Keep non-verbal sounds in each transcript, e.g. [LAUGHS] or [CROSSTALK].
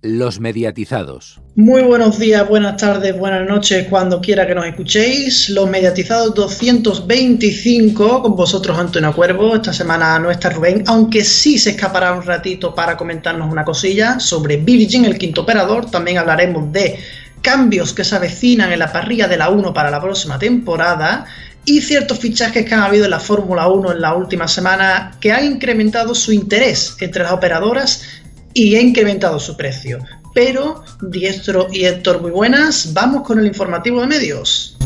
Los mediatizados. Muy buenos días, buenas tardes, buenas noches, cuando quiera que nos escuchéis. Los mediatizados 225, con vosotros Antonio Cuervo. Esta semana no está Rubén, aunque sí se escapará un ratito para comentarnos una cosilla sobre Virgin, el quinto operador. También hablaremos de cambios que se avecinan en la parrilla de la 1 para la próxima temporada y ciertos fichajes que han habido en la Fórmula 1 en la última semana que han incrementado su interés entre las operadoras y ha incrementado su precio. Pero, Diestro y Héctor, muy buenas. Vamos con el informativo de medios.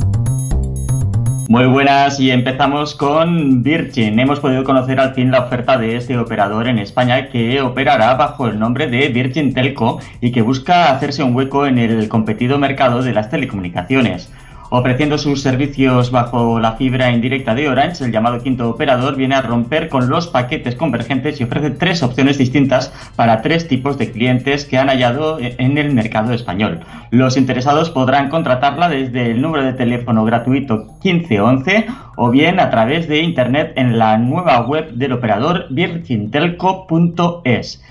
Muy buenas y empezamos con Virgin. Hemos podido conocer al fin la oferta de este operador en España que operará bajo el nombre de Virgin Telco y que busca hacerse un hueco en el competido mercado de las telecomunicaciones. Ofreciendo sus servicios bajo la fibra indirecta de Orange, el llamado quinto operador viene a romper con los paquetes convergentes y ofrece tres opciones distintas para tres tipos de clientes que han hallado en el mercado español. Los interesados podrán contratarla desde el número de teléfono gratuito 1511 o bien a través de internet en la nueva web del operador virgintelco.es.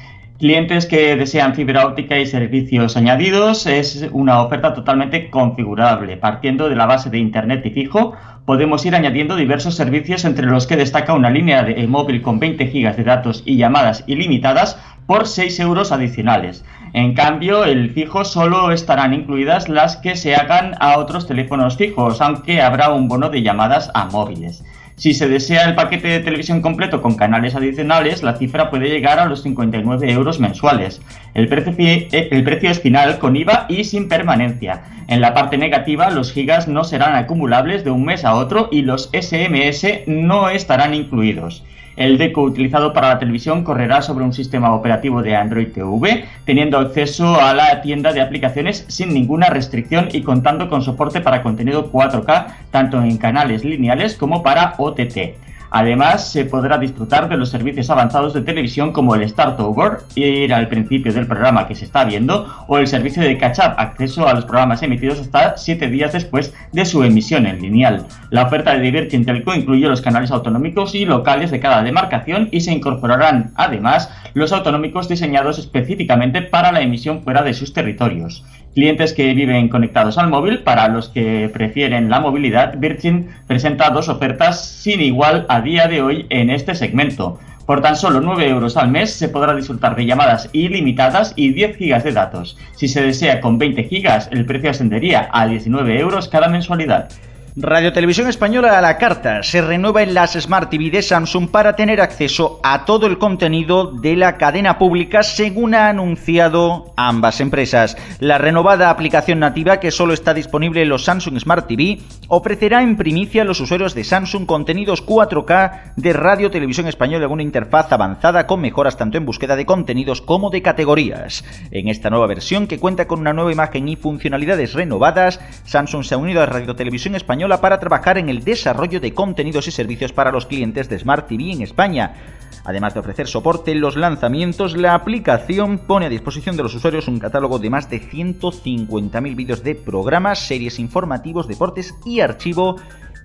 Clientes que desean fibra óptica y servicios añadidos es una oferta totalmente configurable. Partiendo de la base de Internet y fijo, podemos ir añadiendo diversos servicios entre los que destaca una línea de móvil con 20 GB de datos y llamadas ilimitadas por 6 euros adicionales. En cambio, el fijo solo estarán incluidas las que se hagan a otros teléfonos fijos, aunque habrá un bono de llamadas a móviles. Si se desea el paquete de televisión completo con canales adicionales, la cifra puede llegar a los 59 euros mensuales. El precio, eh, el precio es final con IVA y sin permanencia. En la parte negativa, los gigas no serán acumulables de un mes a otro y los SMS no estarán incluidos. El deco utilizado para la televisión correrá sobre un sistema operativo de Android TV, teniendo acceso a la tienda de aplicaciones sin ninguna restricción y contando con soporte para contenido 4K tanto en canales lineales como para OTT. Además, se podrá disfrutar de los servicios avanzados de televisión como el Start Over, ir al principio del programa que se está viendo, o el servicio de catch-up, acceso a los programas emitidos hasta 7 días después de su emisión en lineal. La oferta de Divergent Telco incluye los canales autonómicos y locales de cada demarcación y se incorporarán, además, los autonómicos diseñados específicamente para la emisión fuera de sus territorios clientes que viven conectados al móvil. Para los que prefieren la movilidad, Virgin presenta dos ofertas sin igual a día de hoy en este segmento. Por tan solo 9 euros al mes se podrá disfrutar de llamadas ilimitadas y 10 gigas de datos. Si se desea con 20 gigas, el precio ascendería a 19 euros cada mensualidad. Radio Televisión Española a la carta se renueva en las Smart TV de Samsung para tener acceso a todo el contenido de la cadena pública según ha anunciado ambas empresas. La renovada aplicación nativa que solo está disponible en los Samsung Smart TV ofrecerá en primicia a los usuarios de Samsung contenidos 4K de Radio Televisión Española en una interfaz avanzada con mejoras tanto en búsqueda de contenidos como de categorías. En esta nueva versión que cuenta con una nueva imagen y funcionalidades renovadas, Samsung se ha unido a Radio Televisión Española para trabajar en el desarrollo de contenidos y servicios para los clientes de Smart TV en España. Además de ofrecer soporte en los lanzamientos, la aplicación pone a disposición de los usuarios un catálogo de más de 150.000 vídeos de programas, series informativos, deportes y archivo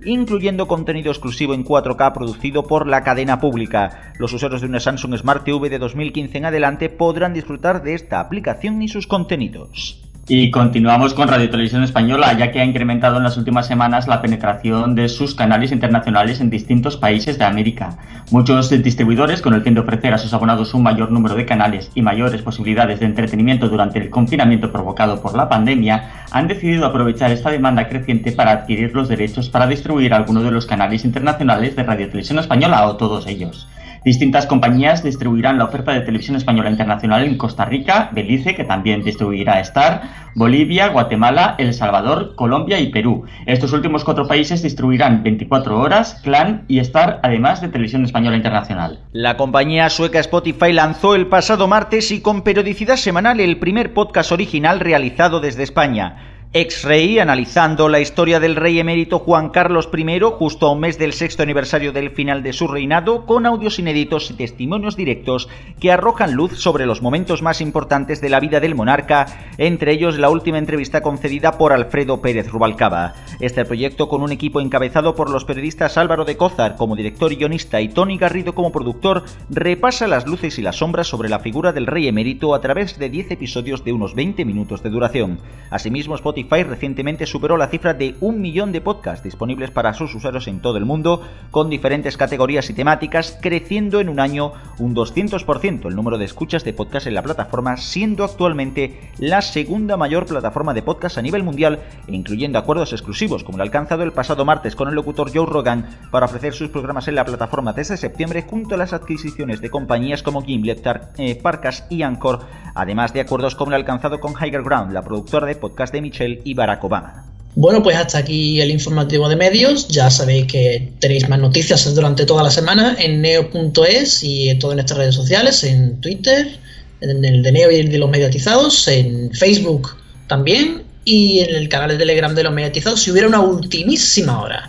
incluyendo contenido exclusivo en 4K producido por la cadena pública. Los usuarios de una Samsung Smart TV de 2015 en adelante podrán disfrutar de esta aplicación y sus contenidos. Y continuamos con Radio Televisión Española, ya que ha incrementado en las últimas semanas la penetración de sus canales internacionales en distintos países de América. Muchos distribuidores, con el fin de ofrecer a sus abonados un mayor número de canales y mayores posibilidades de entretenimiento durante el confinamiento provocado por la pandemia, han decidido aprovechar esta demanda creciente para adquirir los derechos para distribuir algunos de los canales internacionales de Radio Televisión Española o todos ellos. Distintas compañías distribuirán la oferta de televisión española internacional en Costa Rica, Belice, que también distribuirá Star, Bolivia, Guatemala, El Salvador, Colombia y Perú. Estos últimos cuatro países distribuirán 24 horas, Clan y Star, además de televisión española internacional. La compañía sueca Spotify lanzó el pasado martes y con periodicidad semanal el primer podcast original realizado desde España. X-Ray, analizando la historia del rey emérito Juan Carlos I, justo a un mes del sexto aniversario del final de su reinado, con audios inéditos y testimonios directos que arrojan luz sobre los momentos más importantes de la vida del monarca, entre ellos la última entrevista concedida por Alfredo Pérez Rubalcaba. Este proyecto, con un equipo encabezado por los periodistas Álvaro de Cózar como director y guionista y Tony Garrido como productor, repasa las luces y las sombras sobre la figura del rey emérito a través de 10 episodios de unos 20 minutos de duración. Asimismo, Spotify recientemente superó la cifra de un millón de podcasts disponibles para sus usuarios en todo el mundo, con diferentes categorías y temáticas, creciendo en un año un 200% el número de escuchas de podcast en la plataforma, siendo actualmente la segunda mayor plataforma de podcast a nivel mundial, incluyendo acuerdos exclusivos como el alcanzado el pasado martes con el locutor Joe Rogan para ofrecer sus programas en la plataforma desde septiembre junto a las adquisiciones de compañías como Gimlet, eh, Parcas y Anchor, además de acuerdos como el alcanzado con Higher Ground, la productora de podcast de Michelle y Barack Obama. Bueno, pues hasta aquí el informativo de medios. Ya sabéis que tenéis más noticias durante toda la semana en neo.es y en todas nuestras redes sociales, en Twitter, en el de Neo y el de los mediatizados, en Facebook también y en el canal de Telegram de los mediatizados si hubiera una ultimísima hora.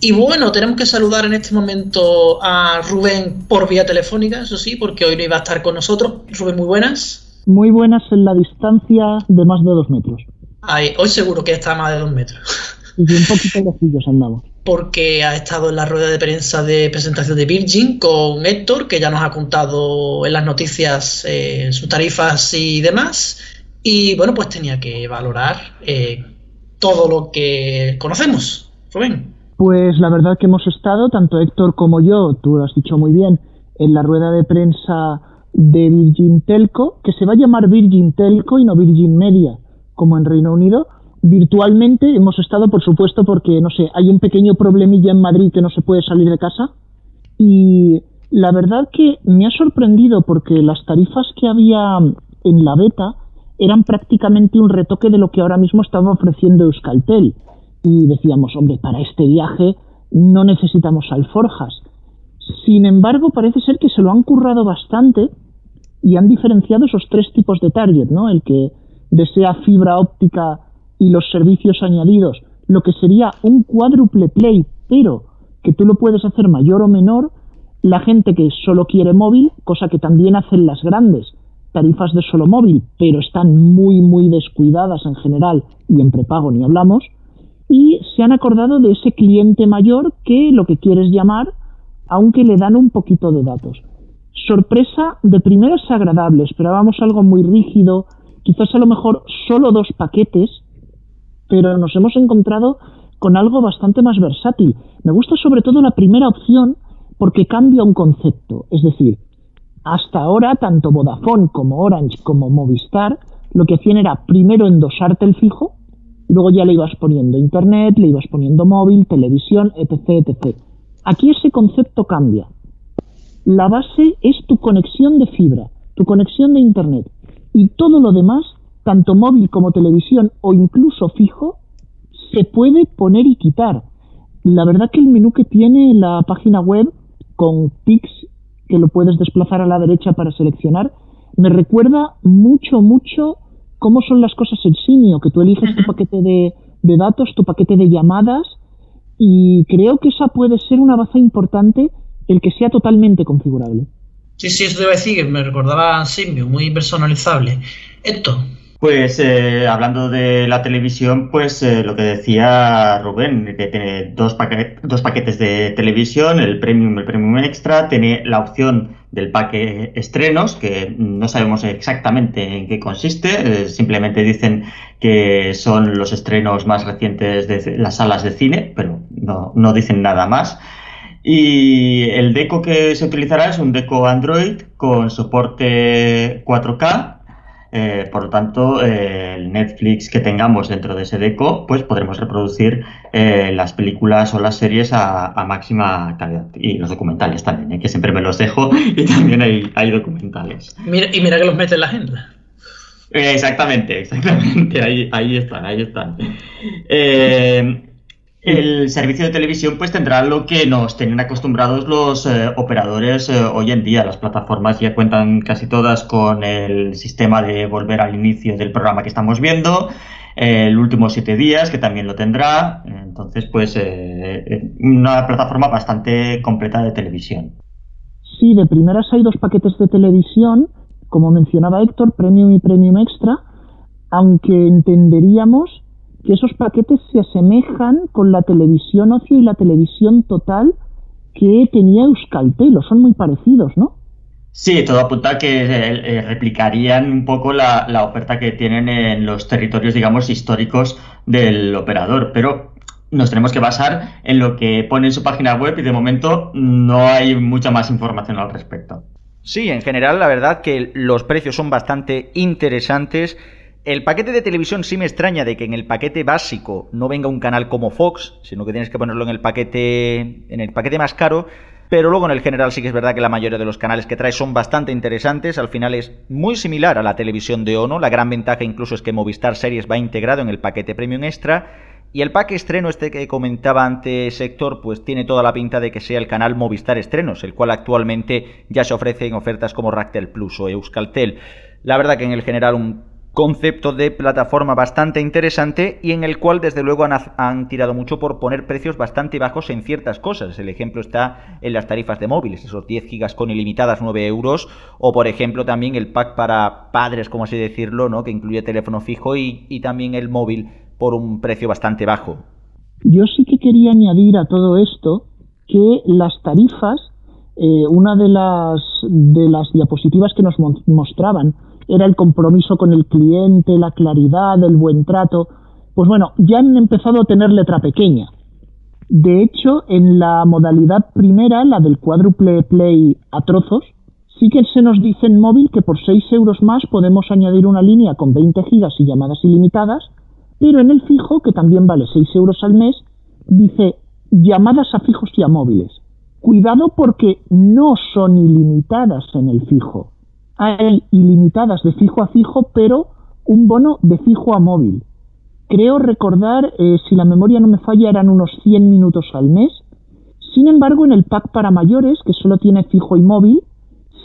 Y bueno, tenemos que saludar en este momento a Rubén por vía telefónica, eso sí, porque hoy no iba a estar con nosotros. Rubén, muy buenas. Muy buenas en la distancia de más de dos metros hoy seguro que está a más de dos metros. Y un [LAUGHS] poquito lejillos andamos. Porque ha estado en la rueda de prensa de presentación de Virgin con Héctor, que ya nos ha contado en las noticias eh, sus tarifas y demás. Y bueno, pues tenía que valorar eh, todo lo que conocemos. Rubén. Pues la verdad que hemos estado, tanto Héctor como yo, tú lo has dicho muy bien, en la rueda de prensa de Virgin Telco, que se va a llamar Virgin Telco y no Virgin Media como en Reino Unido. Virtualmente hemos estado, por supuesto, porque, no sé, hay un pequeño problemilla en Madrid que no se puede salir de casa. Y la verdad que me ha sorprendido porque las tarifas que había en la beta eran prácticamente un retoque de lo que ahora mismo estaba ofreciendo Euskaltel. Y decíamos, hombre, para este viaje no necesitamos alforjas. Sin embargo, parece ser que se lo han currado bastante y han diferenciado esos tres tipos de target, ¿no? El que desea fibra óptica y los servicios añadidos, lo que sería un cuádruple play, pero que tú lo puedes hacer mayor o menor, la gente que solo quiere móvil, cosa que también hacen las grandes tarifas de solo móvil, pero están muy, muy descuidadas en general y en prepago ni hablamos, y se han acordado de ese cliente mayor que lo que quieres llamar, aunque le dan un poquito de datos. Sorpresa de primeras agradable, esperábamos algo muy rígido, quizás a lo mejor solo dos paquetes, pero nos hemos encontrado con algo bastante más versátil. Me gusta sobre todo la primera opción porque cambia un concepto, es decir, hasta ahora tanto Vodafone como Orange como Movistar lo que hacían era primero endosarte el fijo, luego ya le ibas poniendo internet, le ibas poniendo móvil, televisión, etc, etc. Aquí ese concepto cambia. La base es tu conexión de fibra, tu conexión de internet y todo lo demás, tanto móvil como televisión o incluso fijo, se puede poner y quitar. La verdad que el menú que tiene la página web con pics que lo puedes desplazar a la derecha para seleccionar, me recuerda mucho, mucho cómo son las cosas en Simio, que tú eliges tu paquete de, de datos, tu paquete de llamadas, y creo que esa puede ser una base importante el que sea totalmente configurable. Sí, sí, eso te iba a decir, que me recordaba a muy personalizable. Esto. Pues eh, hablando de la televisión, pues eh, lo que decía Rubén, que tiene dos, dos paquetes de televisión, el Premium, el Premium Extra, tiene la opción del paquete estrenos, que no sabemos exactamente en qué consiste, eh, simplemente dicen que son los estrenos más recientes de las salas de cine, pero no dicen nada más. Y el deco que se utilizará es un deco Android con soporte 4K. Eh, por lo tanto, eh, el Netflix que tengamos dentro de ese deco, pues podremos reproducir eh, las películas o las series a, máxima calidad. Y los documentales también, que siempre me los dejo [LAUGHS] y también hay, hay documentales. Mira, y mira que los mete en la agenda. exactamente, exactamente. [LAUGHS] Ahí, ahí están, ahí están. El servicio de televisión pues tendrá lo que nos tienen acostumbrados los eh, operadores eh, hoy en día. Las plataformas ya cuentan casi todas con el sistema de volver al inicio del programa que estamos viendo. el último siete días, que también lo tendrá. Entonces, pues, eh, una plataforma bastante completa de televisión. Sí, de primeras hay dos paquetes de televisión, como mencionaba Héctor, Premium y Premium Extra, aunque entenderíamos que esos paquetes se asemejan con la televisión ocio y la televisión total que tenía Euskaltel, o son muy parecidos, ¿no? Sí, todo apunta a que eh, eh, replicarían un poco la, oferta que tienen en los territorios, digamos, históricos del operador, pero nos tenemos que basar en lo que pone en su página web y de momento no hay mucha más información al respecto. Sí, en general la verdad que los precios son bastante interesantes. El paquete de televisión sí me extraña de que en el paquete básico no venga un canal como Fox, sino que tienes que ponerlo en el paquete en el paquete más caro. Pero luego en el general sí que es verdad que la mayoría de los canales que trae son bastante interesantes. Al final es muy similar a la televisión de Ono. La gran ventaja incluso es que Movistar Series va integrado en el paquete Premium Extra. Y el pack estreno este que comentaba antes Sector, pues tiene toda la pinta de que sea el canal Movistar Estrenos, el cual actualmente ya se ofrece en ofertas como Ractel Plus o Euskaltel. La verdad que en el general un concepto de plataforma bastante interesante y en el cual desde luego han, tirado mucho por poner precios bastante bajos en ciertas cosas. El ejemplo está en las tarifas de móviles, esos 10 gigas con ilimitadas 9 euros o por ejemplo también el pack para padres, como así decirlo, ¿no? que incluye teléfono fijo y, también el móvil por un precio bastante bajo. Yo sí que quería añadir a todo esto que las tarifas, eh, una de las, de las diapositivas que nos mostraban, era el compromiso con el cliente, la claridad, el buen trato. Pues bueno, ya han empezado a tener letra pequeña. De hecho, en la modalidad primera, la del cuádruple play a trozos, sí que se nos dice en móvil que por 6 euros más podemos añadir una línea con 20 gigas y llamadas ilimitadas, pero en el fijo, que también vale 6 euros al mes, dice llamadas a fijos y a móviles. Cuidado porque no son ilimitadas en el fijo hay ilimitadas de fijo a fijo, pero un bono de fijo a móvil. Creo recordar, eh, si la memoria no me falla, eran unos 100 minutos al mes. Sin embargo, en el pack para mayores, que solo tiene fijo y móvil,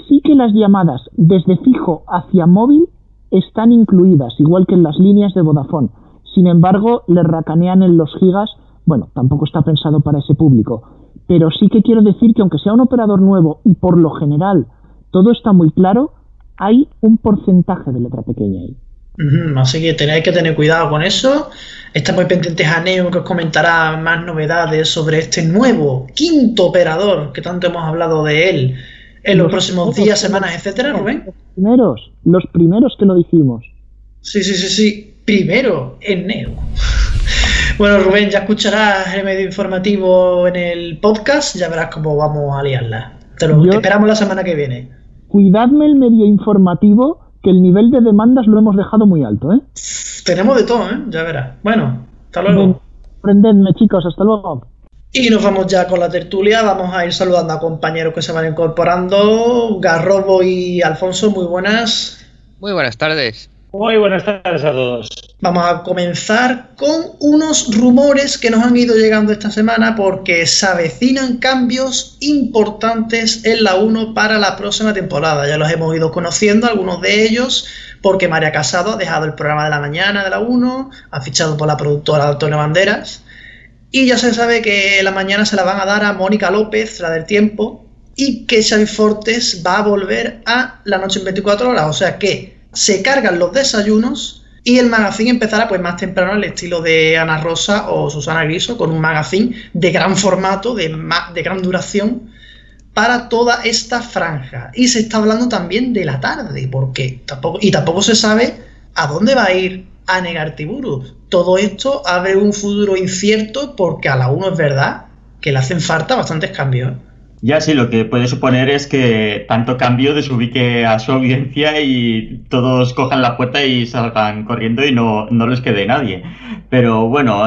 sí que las llamadas desde fijo hacia móvil están incluidas, igual que en las líneas de Vodafone. Sin embargo, le racanean en los gigas. Bueno, tampoco está pensado para ese público. Pero sí que quiero decir que aunque sea un operador nuevo y por lo general todo está muy claro, hay un porcentaje de letra pequeña ahí. así que tenéis que tener cuidado con eso. Estamos pendientes a Neo que os comentará más novedades sobre este nuevo quinto operador que tanto hemos hablado de él en los, próximos días, semanas, etcétera, Rubén. Los primeros, los primeros que lo dijimos. Sí, sí, sí, sí. Primero en Neo. [LAUGHS] Bueno, Rubén, ya escucharás el medio informativo en el podcast, ya verás cómo vamos a liarla. Te lo esperamos la semana que viene cuidadme el medio informativo, que el nivel de demandas lo hemos dejado muy alto, ¿eh? Tenemos de todo, ¿eh? Ya verás. Bueno, hasta luego. Prendedme, chicos, hasta luego. Y nos vamos ya con la tertulia. Vamos a ir saludando a compañeros que se van incorporando. Garrobo y Alfonso, muy buenas. Muy buenas tardes. Muy buenas tardes a todos. Vamos a comenzar con unos rumores que nos han ido llegando esta semana porque se avecinan cambios importantes en la 1 para la próxima temporada. Ya los hemos ido conociendo, algunos de ellos, porque María Casado ha dejado el programa de la mañana de la 1, ha fichado por la productora Antonio Banderas, y ya se sabe que la mañana se la van a dar a Mónica López, la del tiempo, y que Xavi Fortes va a volver a la noche en 24 horas. O sea que se cargan los desayunos y el magazine empezará pues más temprano al estilo de Ana Rosa o Susana Griso, con un magazine de gran formato, de, de gran duración, para toda esta franja. Y se está hablando también de la tarde, porque tampoco, y tampoco se sabe a dónde va a ir a Negartiburu. Todo esto abre un futuro incierto porque a la uno es verdad que le hacen falta bastantes cambios. Ya sí, lo que puede suponer es que tanto cambio desubique a su audiencia y todos cojan la puerta y salgan corriendo y no, no les quede nadie. Pero bueno,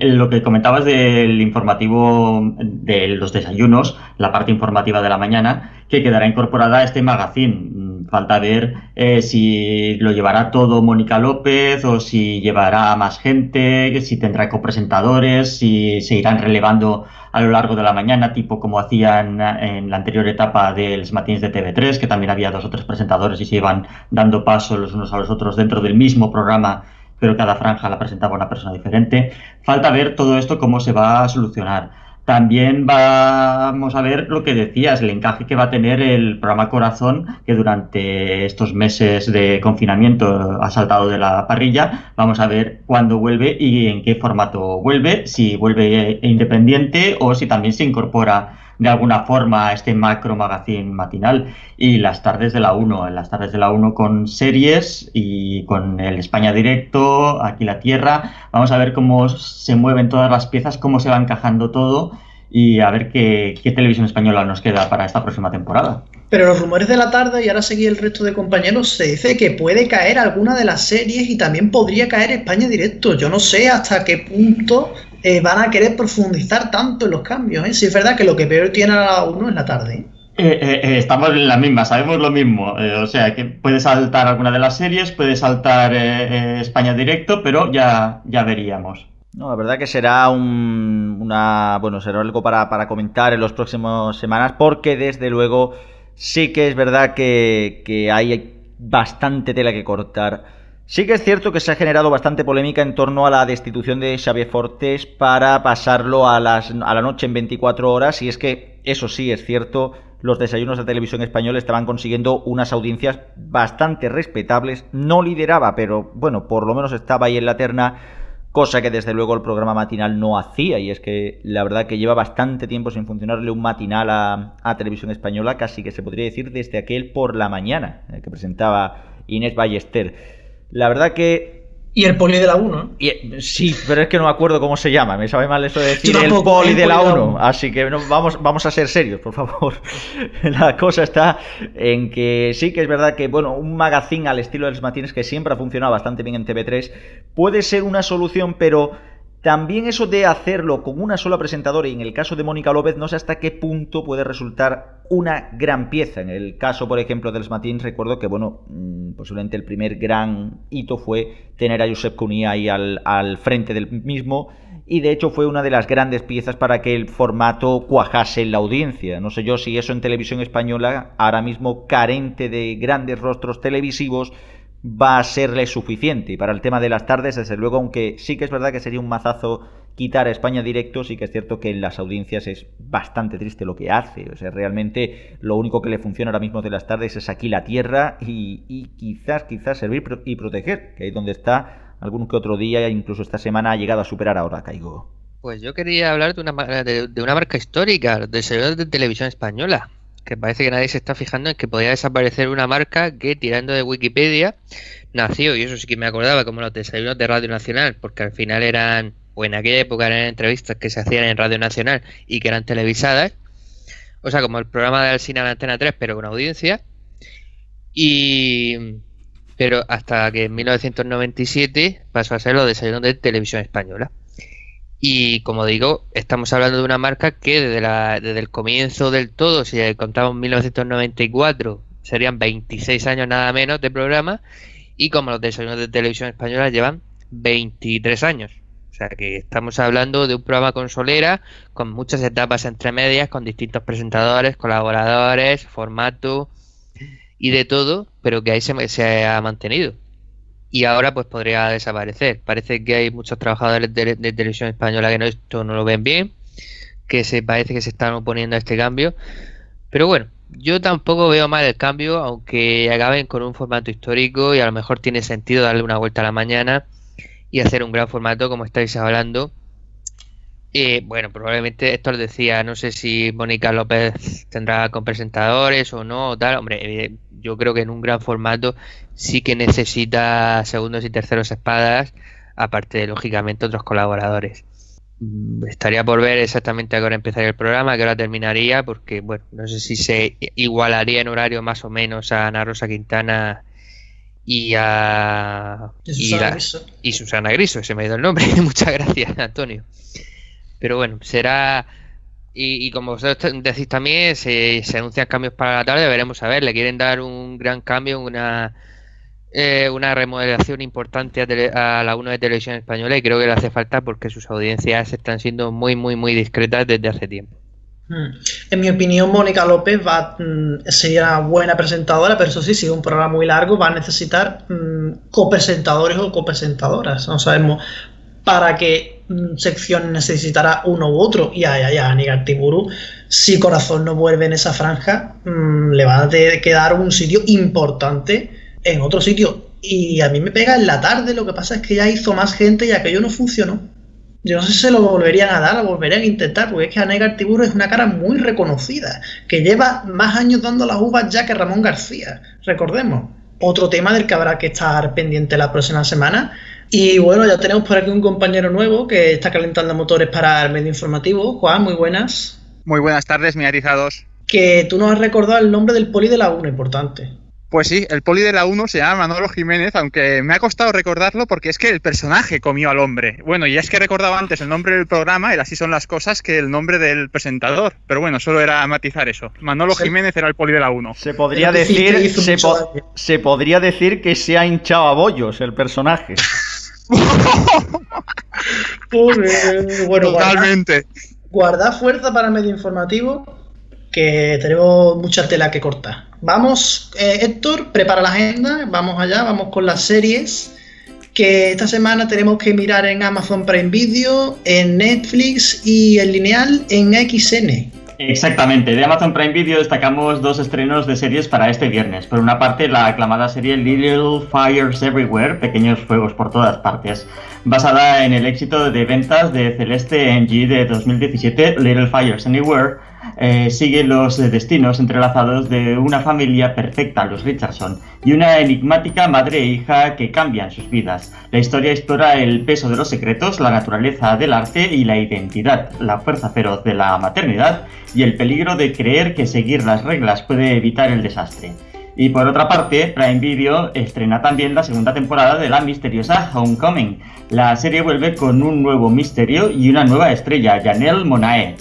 lo que comentabas del informativo de los desayunos, la parte informativa de la mañana, que quedará incorporada a este magazine. Falta ver eh, si lo llevará todo Mónica López o si llevará más gente, si tendrá copresentadores, si se irán relevando a lo largo de la mañana, tipo como hacían en la anterior etapa de los matines de TV3, que también había dos o tres presentadores y se iban dando paso los unos a los otros dentro del mismo programa pero cada franja la presentaba una persona diferente. Falta ver todo esto cómo se va a solucionar. También vamos a ver lo que decías, el encaje que va a tener el programa Corazón, que durante estos meses de confinamiento ha saltado de la parrilla. Vamos a ver cuándo vuelve y en qué formato vuelve, si vuelve independiente o si también se incorpora de alguna forma este macro magazine matinal y las tardes de la 1, en las tardes de la 1 con series y con el España Directo, aquí la Tierra, vamos a ver cómo se mueven todas las piezas, cómo se va encajando todo y a ver qué, televisión española nos queda para esta próxima temporada. Pero los rumores de la tarde, y ahora seguí el resto de compañeros, se dice que puede caer alguna de las series y también podría caer España directo. Yo no sé hasta qué punto eh, van a querer profundizar tanto en los cambios. ¿eh? Si es verdad que lo que peor tiene a uno es la tarde. ¿eh? Eh, estamos en la misma, sabemos lo mismo. o sea, que puede saltar alguna de las series, puede saltar España directo, pero ya, ya veríamos. No, la verdad que será un, una, bueno, será algo para, para comentar en las próximas semanas, porque desde luego sí que es verdad que, que hay bastante tela que cortar Sí que es cierto que se ha generado bastante polémica en torno a la destitución de Xavier Fortes para pasarlo a, la noche en 24 horas y es que, eso sí es cierto, los desayunos de televisión española estaban consiguiendo unas audiencias bastante respetables. No lideraba, pero bueno, por lo menos estaba ahí en la terna, cosa que desde luego el programa matinal no hacía. Y es que la verdad que lleva bastante tiempo sin funcionarle un matinal a, a televisión española, casi que se podría decir desde aquel por la mañana eh, que presentaba Inés Ballester. La verdad que y el poli de la 1. sí, pero es que no me acuerdo cómo se llama. Me sabe mal eso de decir el poli de la 1. Así que vamos, vamos a ser serios, por favor. [LAUGHS] la cosa está en que sí que es verdad que, bueno, un magazine al estilo de los matines que siempre ha funcionado bastante bien en TV3 puede ser una solución, pero también eso de hacerlo con una sola presentadora y en el caso de Mónica López no sé hasta qué punto puede resultar una gran pieza. En el caso, por ejemplo, de los Matins recuerdo que, bueno, mm, posiblemente el primer gran hito fue tener a Josep Cuní ahí al, al frente del mismo y de hecho fue una de las grandes piezas para que el formato cuajase en la audiencia. No sé yo si eso en televisión española, ahora mismo carente de grandes rostros televisivos, va a serle suficiente. Y para el tema de las tardes, desde luego, aunque sí que es verdad que sería un mazazo quitar a España directo, sí que es cierto que en las audiencias es bastante triste lo que hace. O sea, realmente lo único que le funciona ahora mismo de las tardes es aquí la tierra y, quizás, quizás servir y proteger, que ahí donde está algún que otro día, incluso esta semana, ha llegado a superar ahora, Caigo. Pues yo quería hablar de una, de, una marca histórica, de de televisión española que parece que nadie se está fijando en que podía desaparecer una marca que, tirando de Wikipedia, nació, y eso sí que me acordaba, como los desayunos de Radio Nacional, porque al final eran, o en aquella época eran entrevistas que se hacían en Radio Nacional y que eran televisadas, o sea, como el programa de Alcina de Antena 3, pero con audiencia, y... Pero hasta que en 1997 pasó a ser los desayunos de televisión española. Y como digo, estamos hablando de una marca que desde, la, desde el comienzo del todo, si contamos 1994, serían 26 años nada menos de programa. Y como los desayunos de televisión española llevan 23 años. O sea que estamos hablando de un programa consolera con muchas etapas entre medias, con distintos presentadores, colaboradores, formato y de todo, pero que ahí se, se ha mantenido y ahora pues podría desaparecer. Parece que hay muchos trabajadores de, televisión española que no, esto no lo ven bien, que se parece que se están oponiendo a este cambio. Pero bueno, yo tampoco veo mal el cambio, aunque acaben con un formato histórico y a lo mejor tiene sentido darle una vuelta a la mañana y hacer un gran formato como estáis hablando. Eh, bueno, probablemente esto lo decía, no sé si Mónica López tendrá con presentadores o no, o tal. Hombre, eh, yo creo que en un gran formato sí que necesita segundos y terceros espadas, aparte de lógicamente otros colaboradores. Mm, estaría por ver exactamente a qué hora empezaría el programa, a qué hora terminaría, porque bueno, no sé si se igualaría en horario más o menos a Ana Rosa Quintana y a y Susana, Griso. y Susana Griso, ese me ha ido el nombre. [LAUGHS] Muchas gracias, Antonio. Pero bueno, será y, como vosotros decís también, se, anuncian cambios para la tarde, veremos a ver, le quieren dar un gran cambio, una eh, una remodelación importante a, la 1 de televisión española y creo que le hace falta porque sus audiencias están siendo muy, muy, muy discretas desde hace tiempo. Hmm. En mi opinión, Mónica López va, mm, sería buena presentadora, pero eso sí, si es un programa muy largo, va a necesitar mm, copresentadores o copresentadoras. No sabemos para qué mm, sección necesitará uno u otro. Y a, a, a Nigartiburu, si Corazón no vuelve en esa franja, le va a quedar un sitio importante en otro sitio. Y a mí me pega en la tarde, lo que pasa es que ya hizo más gente y aquello no funcionó. Yo no sé si se lo volverían a dar, lo volverían a intentar, porque es que Anegar Artiburu es una cara muy reconocida, que lleva más años dando las uvas ya que Ramón García, recordemos. Otro tema del que habrá que estar pendiente la próxima semana. Y bueno, ya tenemos por aquí un compañero nuevo que está calentando motores para el medio informativo. Juan, muy buenas. Muy buenas tardes, miatizados. Que tú nos has recordado el nombre del poli de la 1, importante. Pues sí, el poli de la 1 se llama Manolo Jiménez, aunque me ha costado recordarlo porque es que el personaje comió al hombre. Bueno, ya es que recordaba antes el nombre del programa, y así son las cosas, que el nombre del presentador. Pero bueno, solo era matizar eso. Manolo Jiménez era el poli de la 1. Se podría decir, se, po se, podría decir que se ha hinchado a bollos el personaje. Bueno, Totalmente. Guarda, fuerza para el medio informativo, que tenemos mucha tela que cortar. Vamos, eh, Héctor, prepara la agenda, vamos allá, vamos con las series que esta semana tenemos que mirar en Amazon Prime Video, en Netflix y en lineal en XN. Exactamente, de Amazon Prime Video destacamos dos estrenos de series para este viernes. Por una parte, la aclamada serie Little Fires Everywhere, Pequeños Fuegos por todas partes, basada en el éxito de ventas de Celeste NG de 2017, Little Fires Anywhere, eh, sigue los destinos entrelazados de una familia perfecta, los Richardson, y una enigmática madre e hija que cambian sus vidas. La historia explora el peso de los secretos, la naturaleza del arte y la identidad, la fuerza feroz de la maternidad y el peligro de creer que seguir las reglas puede evitar el desastre. Y por otra parte, Prime Video estrena también la segunda temporada de la misteriosa Homecoming. La serie vuelve con un nuevo misterio y una nueva estrella, Janelle Monae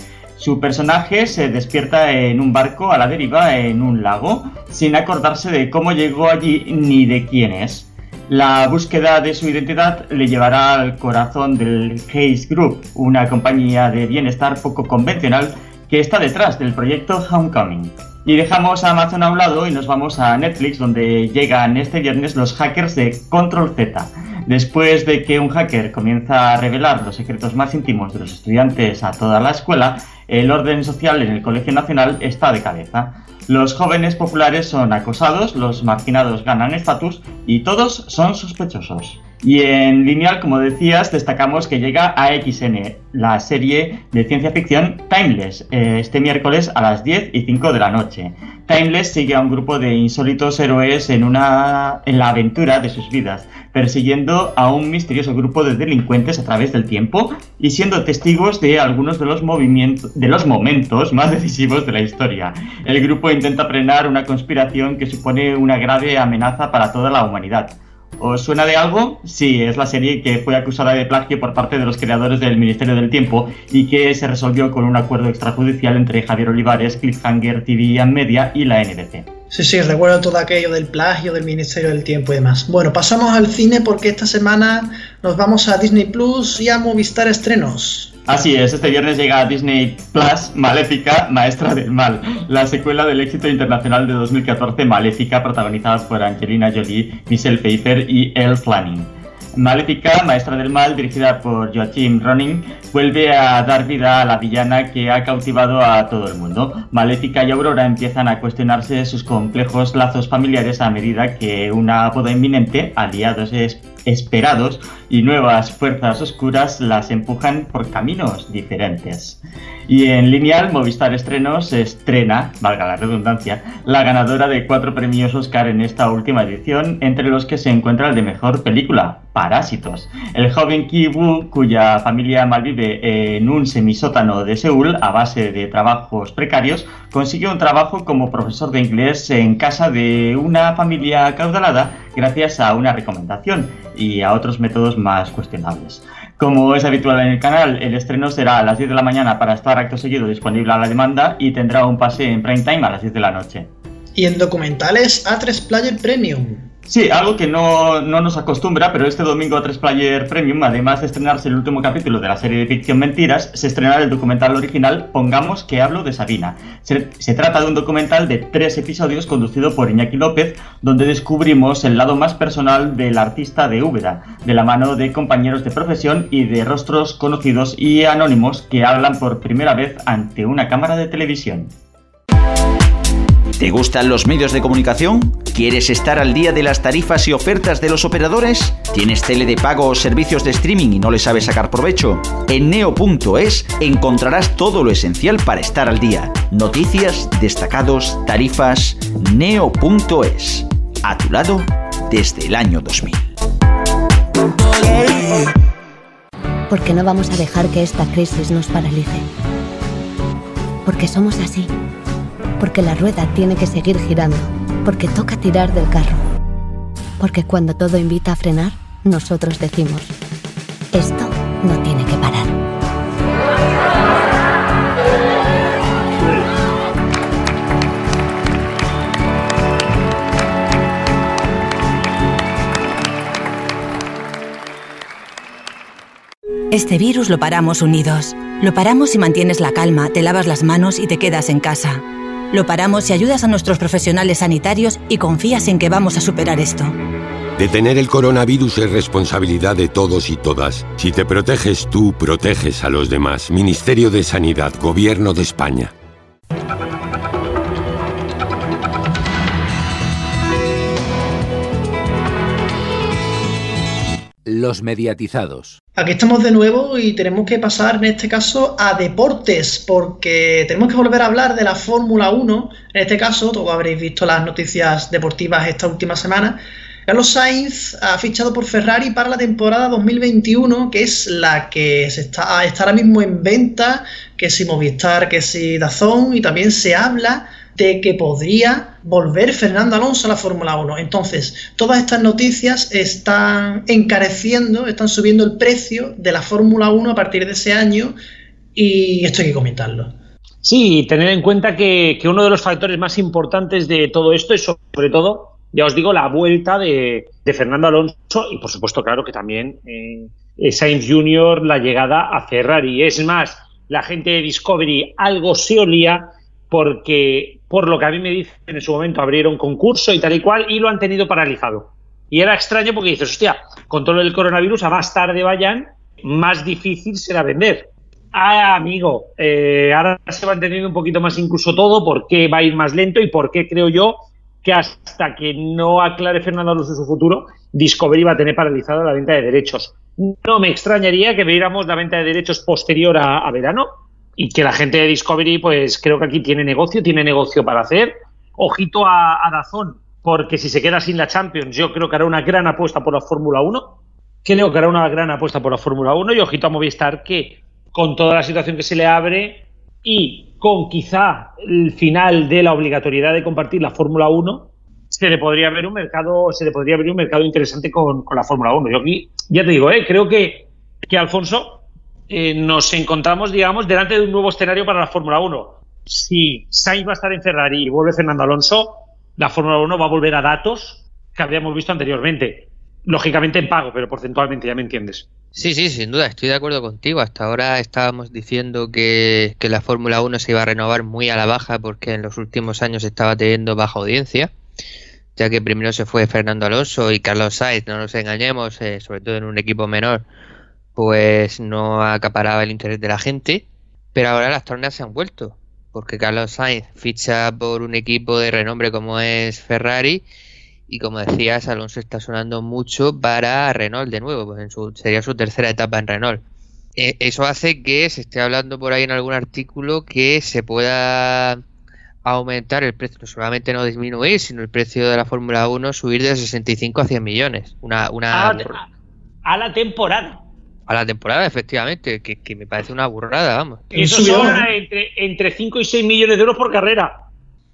su personaje se despierta en un barco a la deriva en un lago, sin acordarse de cómo llegó allí ni de quién es. La búsqueda de su identidad le llevará al corazón del Case Group, una compañía de bienestar poco convencional que está detrás del proyecto Homecoming. Y dejamos a Amazon a un lado y nos vamos a Netflix, donde llegan este viernes los hackers de Control Z. Después de que un hacker comienza a revelar los secretos más íntimos de los estudiantes a toda la escuela, el orden social en el Colegio Nacional está de cabeza. Los jóvenes populares son acosados, los marginados ganan estatus y todos son sospechosos. Y en lineal, como decías, destacamos que llega a XN, la serie de ciencia ficción Timeless, eh, este miércoles a las 10 y 5 de la noche. Timeless sigue a un grupo de insólitos héroes en, una, en la aventura de sus vidas, persiguiendo a un misterioso grupo de delincuentes a través del tiempo y siendo testigos de algunos de los, movimientos, de los momentos más [LAUGHS] decisivos de la historia. El grupo intenta frenar una conspiración que supone una grave amenaza para toda la humanidad. ¿Os suena de algo? Sí, es la serie que fue acusada de plagio por parte de los creadores del Ministerio del Tiempo y que se resolvió con un acuerdo extrajudicial entre Javier Olivares, Cliffhanger TV and Media y la NBC. Sí, sí, recuerdo todo aquello del plagio, del Ministerio del Tiempo y demás. Bueno, pasamos al cine porque esta semana nos vamos a Disney Plus y a Movistar Estrenos. Así es, este viernes llega a Disney Plus Maléfica, Maestra del Mal, la secuela del éxito internacional de 2014 Maléfica, protagonizada por Angelina Jolie, Michelle Pfeiffer y Elle Fanning. Maléfica, Maestra del Mal, dirigida por Joachim Ronin, vuelve a dar vida a la villana que ha cautivado a todo el mundo. Maléfica y Aurora empiezan a cuestionarse sus complejos lazos familiares a medida que una boda inminente, aliados esperados y nuevas fuerzas oscuras las empujan por caminos diferentes. Y en lineal, Movistar Estrenos estrena, valga la redundancia, la ganadora de cuatro premios Oscar en esta última edición, entre los que se encuentra el de Mejor Película, Parásitos. El joven Ki Woo, cuya familia malvive en un semisótano de Seúl a base de trabajos precarios, consiguió un trabajo como profesor de inglés en casa de una familia acaudalada gracias a una recomendación y a otros métodos más cuestionables. Como es habitual en el canal, el estreno será a las 10 de la mañana para estar acto seguido disponible a la demanda y tendrá un pase en prime time a las 10 de la noche. Y en documentales A3 Player Premium. Sí, algo que no, no, nos acostumbra, pero este domingo a 3 Player Premium, además de estrenarse el último capítulo de la serie de ficción Mentiras, se estrenará el documental original Pongamos que hablo de Sabina. Se, se, trata de un documental de tres episodios conducido por Iñaki López, donde descubrimos el lado más personal del artista de Úbeda, de la mano de compañeros de profesión y de rostros conocidos y anónimos que hablan por primera vez ante una cámara de televisión. ¿Te gustan los medios de comunicación? ¿Quieres estar al día de las tarifas y ofertas de los operadores? ¿Tienes tele de pago o servicios de streaming y no le sabes sacar provecho? En neo.es encontrarás todo lo esencial para estar al día. Noticias, destacados, tarifas. neo.es. A tu lado desde el año 2000. Porque no vamos a dejar que esta crisis nos paralice. Porque somos así porque la rueda tiene que seguir girando, porque toca tirar del carro. Porque cuando todo invita a frenar, nosotros decimos, esto no tiene que parar. Este virus lo paramos unidos. Lo paramos si mantienes la calma, te lavas las manos y te quedas en casa. Lo paramos si ayudas a nuestros profesionales sanitarios y confías en que vamos a superar esto. Detener el coronavirus es responsabilidad de todos y todas. Si te proteges tú, proteges a los demás. Ministerio de Sanidad, Gobierno de España. Los mediatizados. Aquí estamos de nuevo y tenemos que pasar en este caso a deportes, porque tenemos que volver a hablar de la Fórmula 1. En este caso, todos habréis visto las noticias deportivas esta última semana. Carlos Sainz ha fichado por Ferrari para la temporada 2021, que es la que se está, está ahora mismo en venta, que si Movistar, que si Dazón, y también se habla de que podría volver Fernando Alonso a la Fórmula 1. Entonces, todas estas noticias están encareciendo, están subiendo el precio de la Fórmula 1 a partir de ese año y esto hay que comentarlo. Sí, tener en cuenta que, uno de los factores más importantes de todo esto es sobre todo, ya os digo, la vuelta de, Fernando Alonso y por supuesto, claro, que también eh, Sainz Jr., la llegada a Ferrari. Es más, la gente de Discovery algo se olía porque, por lo que a mí me dicen, en su momento abrieron concurso y tal y cual, y lo han tenido paralizado. Y era extraño porque dices, hostia, con todo el coronavirus, a más tarde vayan, más difícil será vender. Ah, amigo, eh, ahora se va entendiendo un poquito más incluso todo, por qué va a ir más lento y por qué creo yo que hasta que no aclare Fernando Alonso su futuro, Discovery va a tener paralizada la venta de derechos. No me extrañaría que viéramos la venta de derechos posterior a, a verano, y que la gente de Discovery, pues creo que aquí tiene negocio, tiene negocio para hacer. Ojito a, Dazón, porque si se queda sin la Champions, yo creo que hará una gran apuesta por la Fórmula 1. Creo que hará una gran apuesta por la Fórmula 1 y ojito a Movistar que con toda la situación que se le abre y con quizá el final de la obligatoriedad de compartir la Fórmula 1, se le podría un mercado, abrir un mercado interesante con, con la Fórmula 1. Yo aquí, ya te digo, eh, creo que, que Alfonso eh, nos encontramos, digamos, delante de un nuevo escenario para la Fórmula 1. Si Sainz va a estar en Ferrari y vuelve Fernando Alonso, la Fórmula 1 va a volver a datos que habíamos visto anteriormente. Lógicamente en pago, pero porcentualmente, ya me entiendes. Sí, sí, sin duda, estoy de acuerdo contigo. Hasta ahora estábamos diciendo que, la Fórmula 1 se iba a renovar muy a la baja porque en los últimos años estaba teniendo baja audiencia, ya que primero se fue Fernando Alonso y Carlos Sainz, no nos engañemos, eh, sobre todo en un equipo menor, pues no acaparaba el interés de la gente, pero ahora las tornas se han vuelto, porque Carlos Sainz ficha por un equipo de renombre como es Ferrari y como decías, Alonso está sonando mucho para Renault de nuevo, pues en su, sería su tercera etapa en Renault. Eh, eso hace que se esté hablando por ahí en algún artículo que se pueda aumentar el precio, no solamente no disminuir, sino el precio de la Fórmula 1 subir de 65 a 100 millones. Una, una... A, a la temporada. A la temporada, efectivamente, que, que me parece una burrada, vamos. Eso son entre, entre 5 y 6 millones de euros por carrera.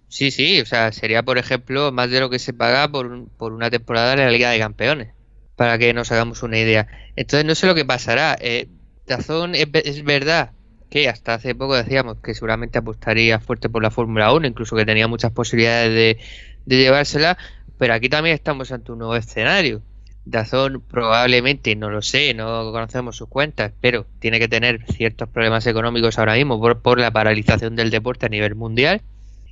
Sí, sí, o sea, sería, por ejemplo, más de lo que se paga por, un, por una temporada de la Liga de Campeones, para que nos hagamos una idea. Entonces, no sé lo que pasará. Eh, Dazón es, es verdad que hasta hace poco decíamos que seguramente apostaría fuerte por la Fórmula 1, incluso que tenía muchas posibilidades de, de llevársela, pero aquí también estamos ante un nuevo escenario. Dazón probablemente, no lo sé, no conocemos sus cuentas, pero tiene que tener ciertos problemas económicos ahora mismo por, la paralización del deporte a nivel mundial.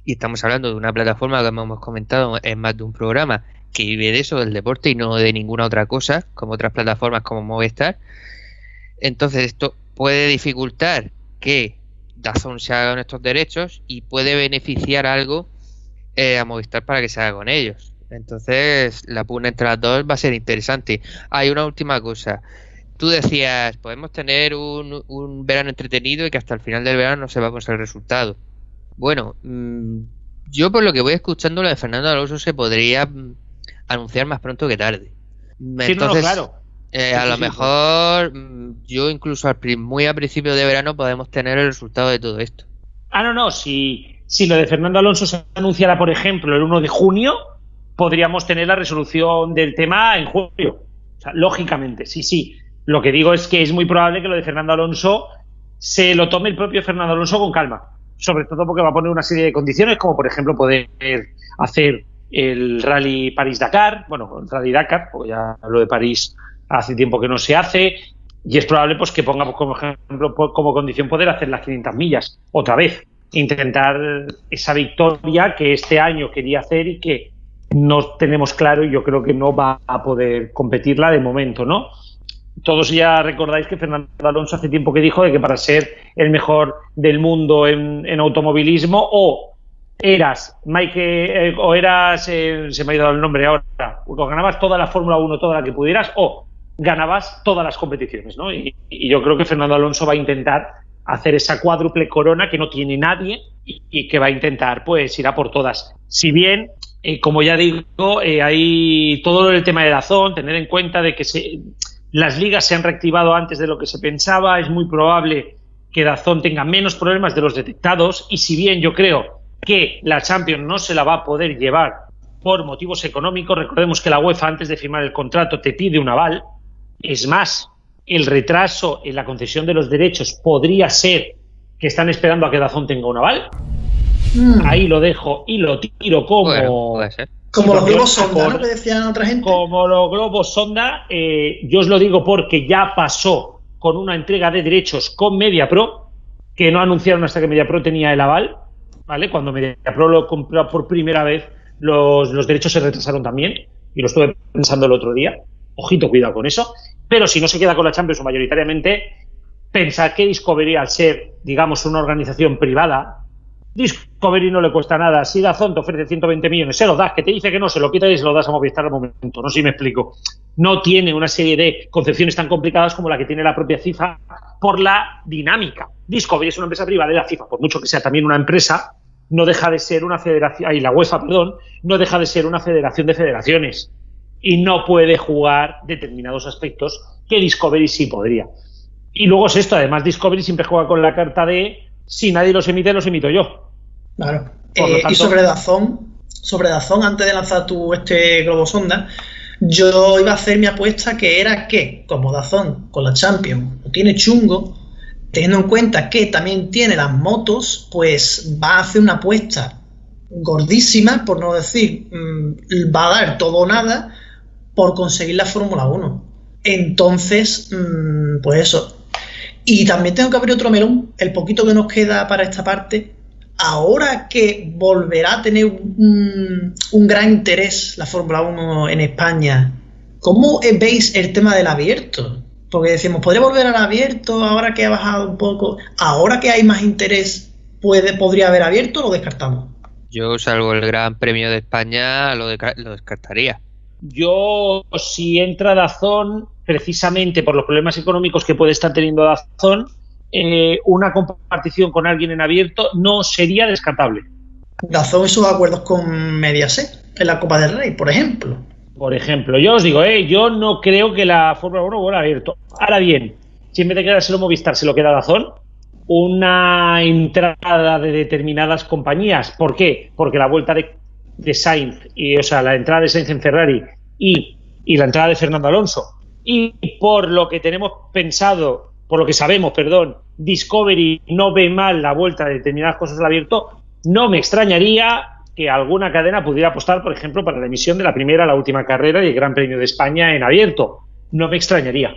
Y estamos hablando de una plataforma que hemos comentado en más de un programa que vive de eso, del deporte y no de ninguna otra cosa, como otras plataformas como Movistar. Entonces esto puede dificultar que Dazón se haga con estos derechos y puede beneficiar algo eh, a Movistar para que se haga con ellos. Entonces la pugna entre las dos va a ser interesante. Hay una última cosa. Tú decías, podemos tener un, un verano entretenido y que hasta el final del verano no se va a conseguir el resultado. Bueno, mmm, yo por lo que voy escuchando, lo de Fernando Alonso se podría mm, anunciar más pronto que tarde. Sí, no, no, claro. Eh, a sí, lo sí, mejor mm, yo incluso al, muy a principio de verano podemos tener el resultado de todo esto. Ah, no, no. Si, si lo de Fernando Alonso se anunciara, por ejemplo, el 1 de junio, podríamos tener la resolución del tema en julio. O sea, lógicamente, sí, sí. Lo que digo es que es muy probable que lo de Fernando Alonso se lo tome el propio Fernando Alonso con calma. Sobre todo porque va a poner una serie de condiciones, como por ejemplo poder hacer el Rally París-Dakar, bueno, el Rally Dakar, porque ya hablo de París hace tiempo que no se hace, y es probable pues que ponga pues, como ejemplo po- como condición poder hacer las 500 millas otra vez, intentar esa victoria que este año quería hacer y que no tenemos claro y yo creo que no va a poder competirla de momento, ¿no? Todos ya recordáis que Fernando Alonso hace tiempo que dijo de que para ser el mejor del mundo en, automovilismo o eras Mike eh, o eras eh, se me ha ido el nombre ahora o ganabas toda la Fórmula 1 toda la que pudieras o ganabas todas las competiciones ¿no? y, yo creo que Fernando Alonso va a intentar hacer esa cuádruple corona que no tiene nadie y, y que va a intentar pues ir a por todas si bien eh, como ya digo eh, hay todo el tema de Dazón tener en cuenta de que se, las ligas se han reactivado antes de lo que se pensaba. Es muy probable que Dazón tenga menos problemas de los detectados. Y si bien yo creo que la Champions no se la va a poder llevar por motivos económicos, recordemos que la UEFA antes de firmar el contrato te pide un aval, es más, el retraso en la concesión de los derechos podría ser que están esperando a que Dazón tenga un aval. Ahí lo dejo y lo tiro como... Como los globos yo- sonda, ¿no? Que decían otra gente. como los globos sonda, eh, yo os lo digo porque ya pasó con una entrega de derechos con MediaPro, que no anunciaron hasta que MediaPro tenía el aval, ¿vale? Cuando MediaPro lo compró por primera vez, los, los derechos se retrasaron también, y lo estuve pensando el otro día. Ojito, cuidado con eso. Pero si no se queda con la Champions o mayoritariamente, pensad que Discovery, al ser, digamos, una organización privada, Discovery no le cuesta nada. Si Dazón te ofrece 120 millones, se lo das, que te dice que no, se lo quitas y se lo das a Movistar al momento. No sé si me explico. No tiene una serie de concepciones tan complicadas como la que tiene la propia FIFA por la dinámica. Discovery es una empresa privada de la FIFA, por mucho que sea también una empresa, no deja de ser una federación, ay, la UEFA, perdón, no deja de ser una federación de federaciones y no puede jugar determinados aspectos que Discovery sí podría. Y luego es esto, además Discovery siempre juega con la carta de si nadie los emite, los emito yo. Claro. Eh, y sobre Dazón, sobre Dazón, antes de lanzar tu este globo sonda, yo iba a hacer mi apuesta que era que, como Dazón con la Champions lo tiene chungo, teniendo en cuenta que también tiene las motos, pues va a hacer una apuesta gordísima, por no decir, mm, va a dar todo o nada por conseguir la Fórmula 1. Entonces, mm, pues eso. Y también tengo que abrir otro melón, el poquito que nos queda para esta parte. Ahora que volverá a tener un, un gran interés la Fórmula 1 en España, ¿cómo veis el tema del abierto? Porque decimos, ¿podría volver al abierto ahora que ha bajado un poco? Ahora que hay más interés, ¿puede, ¿podría haber abierto o lo descartamos? Yo, salvo el Gran Premio de España, lo, lo descartaría. Yo, si entra Dazón, precisamente por los problemas económicos que puede estar teniendo Dazón, eh, una compartición con alguien en abierto no sería descartable. Dazón y sus acuerdos con Mediaset en la Copa del Rey, por ejemplo. Por ejemplo, yo os digo, eh, yo no creo que la Fórmula 1 vuelva abierto. Ahora bien, si en vez de quedárselo Movistar se lo queda Dazón, una entrada de determinadas compañías. ¿Por qué? Porque la vuelta de, de Sainz, y, o sea, la entrada de Sainz en Ferrari y, y la entrada de Fernando Alonso, y por lo que tenemos pensado, por lo que sabemos, perdón, Discovery no ve mal la vuelta de determinadas cosas al abierto, no me extrañaría que alguna cadena pudiera apostar, por ejemplo, para la emisión de la primera la última carrera y el Gran Premio de España en abierto. No me extrañaría.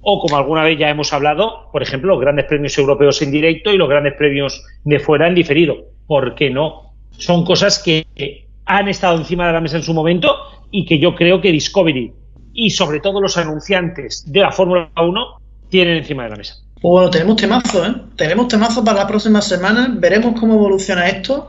O como alguna vez ya hemos hablado, por ejemplo, los grandes premios europeos en directo y los grandes premios de fuera en diferido. ¿Por qué no? Son cosas que han estado encima de la mesa en su momento y que yo creo que Discovery y sobre todo los anunciantes de la Fórmula 1 tienen encima de la mesa. Pues bueno, tenemos temazo, ¿eh? Tenemos temazo para la próxima semana. Veremos cómo evoluciona esto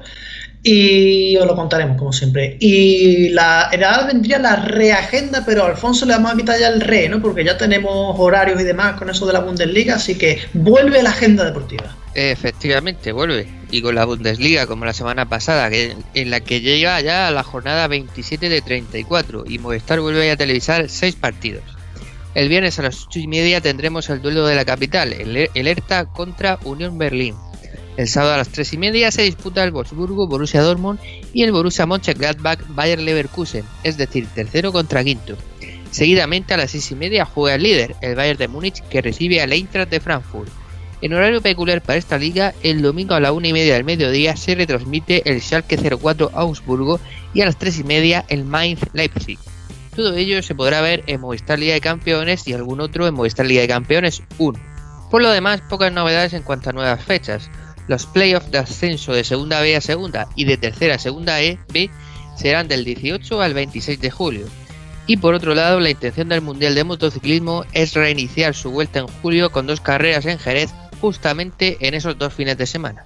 y os lo contaremos, como siempre. Y la, en vendría la reagenda, pero a Alfonso le vamos a quitar ya el re, ¿no? Porque ya tenemos horarios y demás con eso de la Bundesliga, así que vuelve la agenda deportiva. Efectivamente, vuelve. Y con la Bundesliga, como la semana pasada, que, en la que llega ya a la jornada 27 de 34 y Movistar vuelve a televisar seis partidos. El viernes a las 8 y media tendremos el duelo de la capital, el, el ERTA contra Unión Berlín. El sábado a las 3 y media se disputa el Wolfsburgo Borussia Dortmund y el Borussia Mönchengladbach Bayer Leverkusen, es decir, tercero contra quinto. Seguidamente a las 6 y media juega el líder, el Bayern de Múnich, que recibe al Eintracht de Frankfurt. En horario peculiar para esta liga, el domingo a la 1 y media del mediodía se retransmite el Schalke 04 Augsburgo y a las 3 y media el Mainz Leipzig. Todo ello se podrá ver en Movistar Liga de Campeones y algún otro en Movistar Liga de Campeones 1. Por lo demás, pocas novedades en cuanto a nuevas fechas. Los playoffs de ascenso de segunda B a segunda y de tercera a segunda E, B serán del 18 al 26 de julio. Y por otro lado, la intención del Mundial de Motociclismo es reiniciar su vuelta en julio con dos carreras en Jerez justamente en esos dos fines de semana.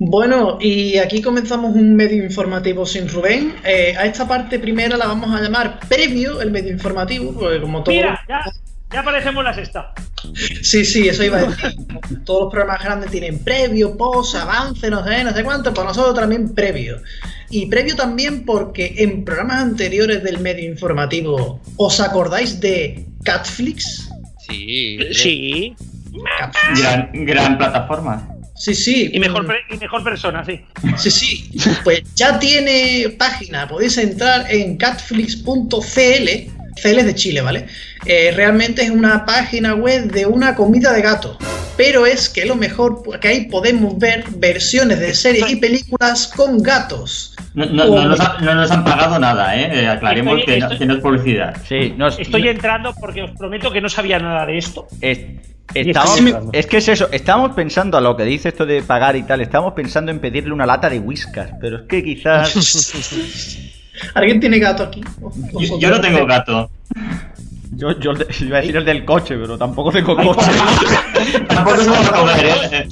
Bueno, y aquí comenzamos un medio informativo sin Rubén. Eh, a esta parte primera la vamos a llamar previo, el medio informativo, porque como todo... Mira, ya, ya parecemos la sexta. Sí, sí, eso iba a decir. Todos los programas grandes tienen previo, post, avance, no sé, no sé cuánto, pues nosotros también previo. Y previo también porque en programas anteriores del medio informativo, ¿os acordáis de Catflix? Sí. Sí. Gran, gran plataforma. Sí, sí. Y mejor, y mejor persona, sí. Sí, sí. Pues ya tiene página. Podéis entrar en catflix.cl CL de Chile, ¿vale? Eh, realmente es una página web de una comida de gato. Pero es que lo mejor, que ahí podemos ver versiones de series y películas con gatos. No, nos, han pagado nada, ¿eh? eh aclaremos que, no, es publicidad. Sí, estoy entrando porque os prometo que no sabía nada de esto. es que es eso, estamos pensando a lo que dice esto de pagar y tal, estamos pensando en pedirle una lata de whiskas, pero es que quizás... [LAUGHS] ¿Alguien tiene gato aquí? Yo, no tengo gato. Yo, yo, iba a decir el del coche, pero tampoco tengo coche. [LAUGHS] tampoco tengo coche.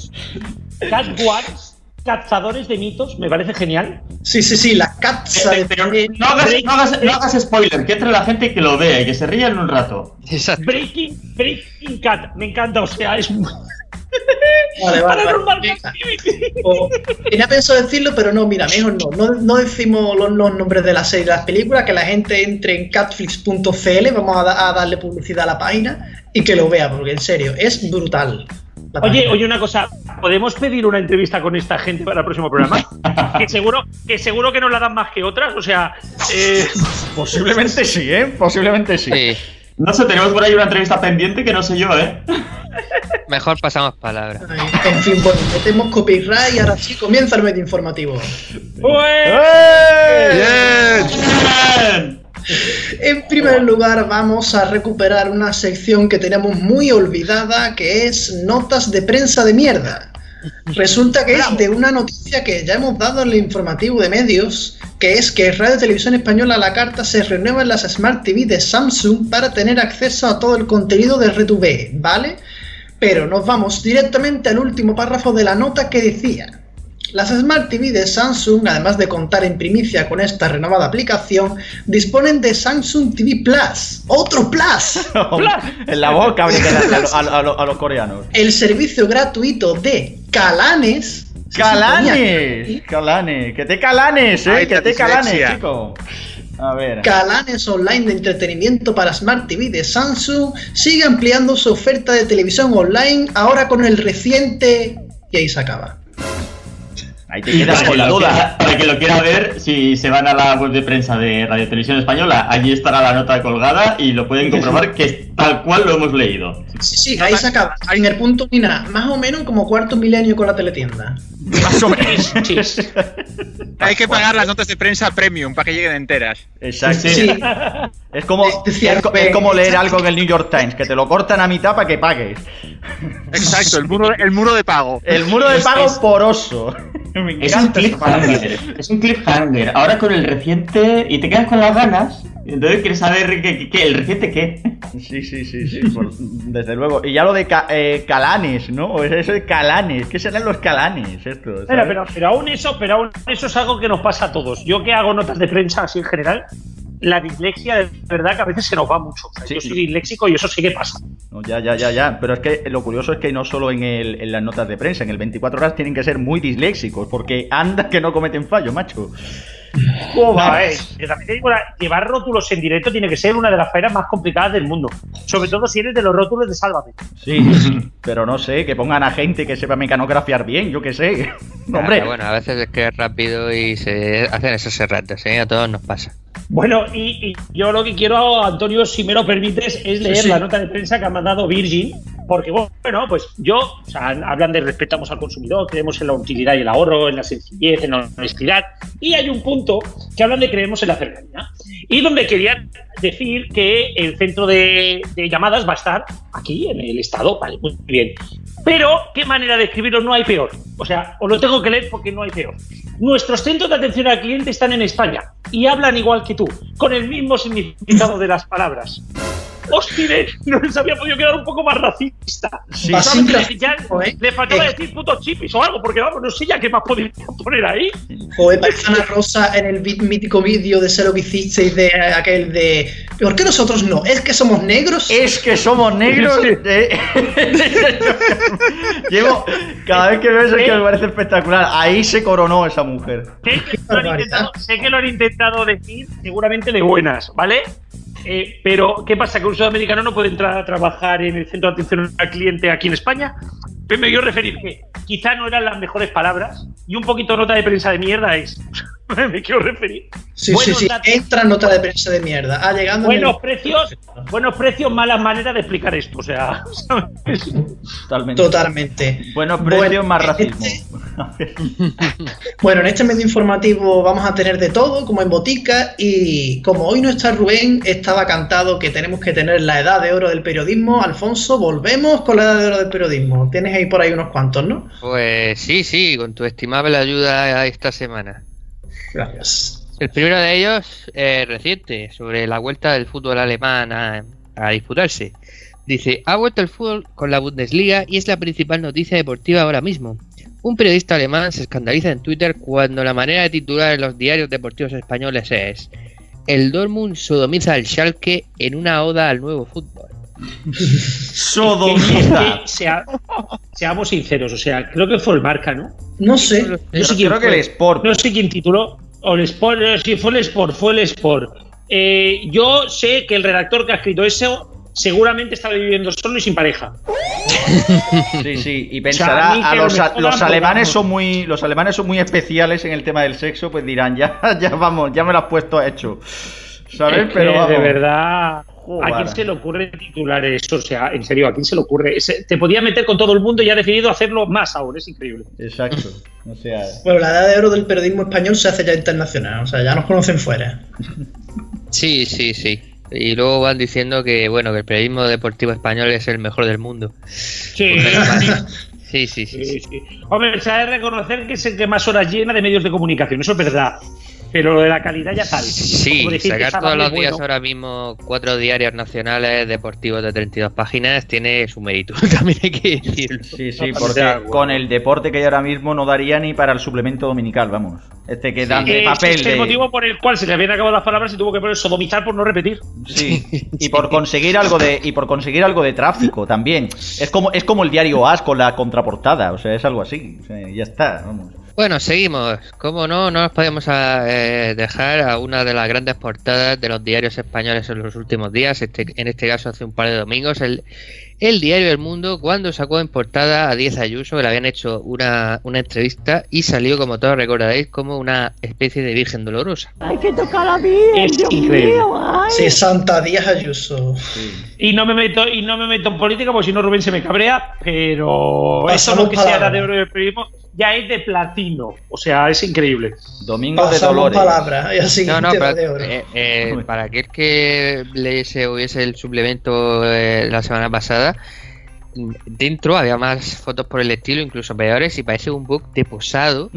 [LAUGHS] Catwars, cazadores de mitos, me parece genial. Sí, sí, sí, la caza de... Pero no hagas, no, hagas, no hagas, spoiler, que entre la gente y que lo vea y que se ría en un rato. Breaking, Breaking Cat, me encanta, o sea, es... Vale, vale, vale. tenía pensado decirlo, pero no, mira, mejor no. No, decimos los, nombres de las series y las películas, que la gente entre en catflix.cl, vamos a, darle publicidad a la página y que lo vea, porque en serio, es brutal. Oye, oye, una cosa, ¿podemos pedir una entrevista con esta gente para el próximo programa? que seguro que seguro que nos la dan más que otras, o sea, eh, [LAUGHS] posiblemente sí, ¿eh? Posiblemente sí. sí. No sé, tenemos por ahí una entrevista pendiente que no sé yo, ¿eh? Mejor pasamos palabra. En fin, bueno, metemos copyright y ahora sí comienza el medio informativo. ¡Bien! En primer lugar, vamos a recuperar una sección que tenemos muy olvidada, que es notas de prensa de mierda. Resulta que es de una noticia que ya hemos dado en el informativo de medios, que es que Radio Televisión Española a la carta se renueva en las Smart TV de Samsung para tener acceso a todo el contenido de RTV, ¿vale? Pero nos vamos directamente al último párrafo de la nota que decía. Las Smart TV de Samsung, además de contar en primicia con esta renovada aplicación, disponen de Samsung TV Plus. ¡Otro Plus! [LAUGHS] en la boca a, los coreanos. El servicio gratuito de Calanes. Calanes, Calanes, que te calanes, eh, que te calanes, chico. A ver. Calanes Online de entretenimiento para Smart TV de Samsung sigue ampliando su oferta de televisión online ahora con el reciente y ahí se acaba. Ahí te quedas con la duda. quiera- Para que lo quiera ver, si se van a la web de prensa de Radio Televisión Española, allí estará la nota colgada y lo pueden comprobar [LAUGHS] que tal cual lo hemos leído. Sí, sí, ahí se acaba. En el punto ni nada. Más o menos como cuarto milenio con la teletienda. Más o menos. [LAUGHS] Hay que pagar las notas de prensa premium para que lleguen enteras. Exacto. Sí. Es como, es, es leer exacto. algo en el New York Times, que te lo cortan a mitad para que pagues. Exacto, el muro, el muro de pago. El muro de pago es- poroso. [LAUGHS] Me Es un cliffhanger. Es un cliffhanger. Ahora con el reciente. Y te quedas con las ganas. Entonces quieres saber qué, el reciente qué. Sí, sí, sí, sí, [LAUGHS] por- desde luego. Y ya lo de ca- eh, calanes, ¿no? Eso de calanes. ¿Qué serán los calanes? Esto, Espera, pero, pero aún eso, pero aún eso es algo que nos pasa a todos. Yo que hago notas de prensa así en general, la dislexia de verdad que a veces se nos va mucho. O sea, Sí. Yo soy disléxico y eso sí que pasa. No, ya, ya, ya, ya. Pero es que lo curioso es que no solo en, el, en las notas de prensa, en el 24 horas tienen que ser muy disléxicos, porque anda que no cometen fallo, macho. Joder, que también te digo, la- llevar rótulos en directo tiene que ser una de las faenas más complicadas del mundo. Sobre todo si eres de los rótulos de Sálvame. Sí, pero no sé, que pongan a gente que sepa mecanografiar bien, yo qué sé. [LAUGHS] Hombre, Bueno, a veces es que es rápido y se hacen esos erratas, ¿eh? A todos nos pasa. Bueno, y, y yo lo que quiero, Antonio, si me lo permites, es leer sí. la nota de prensa que ha mandado Virgin, porque bueno, pues yo, o sea, hablan de respetamos al consumidor, creemos en la utilidad y el ahorro, en la sencillez, en la honestidad, y hay un punto que hablan de creemos en la cercanía, y donde querían decir que el centro de, de llamadas va a estar aquí, en el estado, vale, muy bien. Pero, ¿qué manera de escribirlo no hay peor? O sea, os lo tengo que leer porque no hay peor. Nuestros centros de atención al cliente están en España y hablan igual que tú, con el mismo significado de las palabras. ¡Hostia! [LAUGHS] No les había podido quedar un poco más racista. Sí, ¿Sabes? ya ¿eh? le faltaba Eh. decir putos chipis o algo, porque vamos, no sé ya qué más podría poner ahí. Joder, Paisana Rosa en el mítico vídeo de sé lo que hicisteis de eh, aquel de. ¿Por qué nosotros no? ¿Es que somos negros? es que somos negros. Eh. [LAUGHS] Llevo, cada vez que veo eso es que me parece espectacular. Ahí se coronó esa mujer. Sé que, lo han intentado, sé que lo han intentado decir seguramente de buenas, ¿vale? Eh, pero, ¿qué pasa? ¿Que un sudamericano no puede entrar a trabajar en el centro de atención al cliente aquí en España? Pues me quiero referir que quizá no eran las mejores palabras y un poquito nota de prensa de mierda es. [LAUGHS] me quiero referir. Sí, sí, Buenos sí. datos. Entra nota de prensa de mierda. Ah, llegando. en el- Buenos precios, buenos precios, malas maneras de explicar esto. O sea, ¿sabes? Totalmente. Totalmente. Buenos precios, Bueno, más racismo. este- [LAUGHS] Bueno, en este medio informativo vamos a tener de todo, como en botica, y como hoy no está Rubén, estaba cantado que tenemos que tener la edad de oro del periodismo. Alfonso, volvemos con la edad de oro del periodismo. Tienes ahí por ahí unos cuantos, ¿no? Pues sí, sí, con tu estimable ayuda esta semana. Gracias. El primero de ellos es reciente, sobre la vuelta del fútbol alemán a, a disputarse. Dice, ha vuelto el fútbol con la Bundesliga y es la principal noticia deportiva ahora mismo. Un periodista alemán se escandaliza en Twitter cuando la manera de titular en los diarios deportivos españoles es El Dortmund sodomiza al Schalke en una oda al nuevo fútbol. [LAUGHS] Sodomista. Sea- seamos sinceros, o sea, creo que fue el marca, ¿no? No sé. No sé quién Creo que el Sport. No sé quién tituló. O el Sport, eh, sí, fue el Sport, fue el Sport. Eh, yo sé que el redactor que ha escrito eso seguramente estaba viviendo solo y sin pareja. Sí, sí, y O sea, a mí pensará, a los, a- pues, alemanes son muy los alemanes son muy especiales en el tema del sexo, pues dirán, ya, [LAUGHS] ya vamos, ya me lo has puesto hecho. ¿Sabes? Es que, Pero vamos. de verdad, ¿a quién se le ocurre titular eso? O sea, en serio, ¿a quién se le ocurre? Ese- te podía meter con todo el mundo y ha decidido hacerlo más aún, es increíble. Exacto. O sea, [LAUGHS] Bueno, la edad de oro del periodismo español se hace ya internacional, o sea, ya nos conocen fuera. Sí, sí, sí. Y luego van diciendo que bueno, que el periodismo deportivo español es el mejor del mundo. Sí. [LAUGHS] Sí, sí, sí. sí, sí. Hombre, se ha de reconocer que es el que más horas llena de medios de comunicación, eso es verdad. Pero lo de la calidad ya sabes. Sí, sacar todos los días bueno. ahora mismo cuatro diarios nacionales deportivos de 32 páginas tiene su mérito, [LAUGHS] también hay que decirlo. sí, sí, porque con el deporte que hay ahora mismo no daría ni para el suplemento dominical, vamos. Este que dan de papel. es el de- motivo por el cual se le habían acabado las palabras y tuvo que poner sodomizar por no repetir. Sí, y por conseguir algo de y por conseguir algo de tráfico también. Es como es como el diario As con la contraportada, o sea, es algo así. O sea, ya está, vamos. Bueno, seguimos. Como no, no nos podemos a, eh, dejar a una de las grandes portadas de los diarios españoles en los últimos días, este, en este caso hace un par de domingos, el, el diario El Mundo cuando sacó en portada a Díaz Ayuso, que le habían hecho una, una entrevista y salió, como todos recordaréis, como una especie de virgen dolorosa. Hay que tocar a bien, Es Dios increíble. mío, ay. Sí, Santa Díaz Ayuso. Y no me meto y no me meto en política porque si no Rubén se me cabrea, pero eso lo que sea palabra. de oro del periodismo ya es de platino, o sea, es increíble. Domingo de Pasamos Dolores. palabra y así No, no, para, de oro. eh, eh, para aquel que leyese o viese el suplemento eh, la semana pasada, dentro había más fotos por el estilo, incluso peores, y parece un book de posado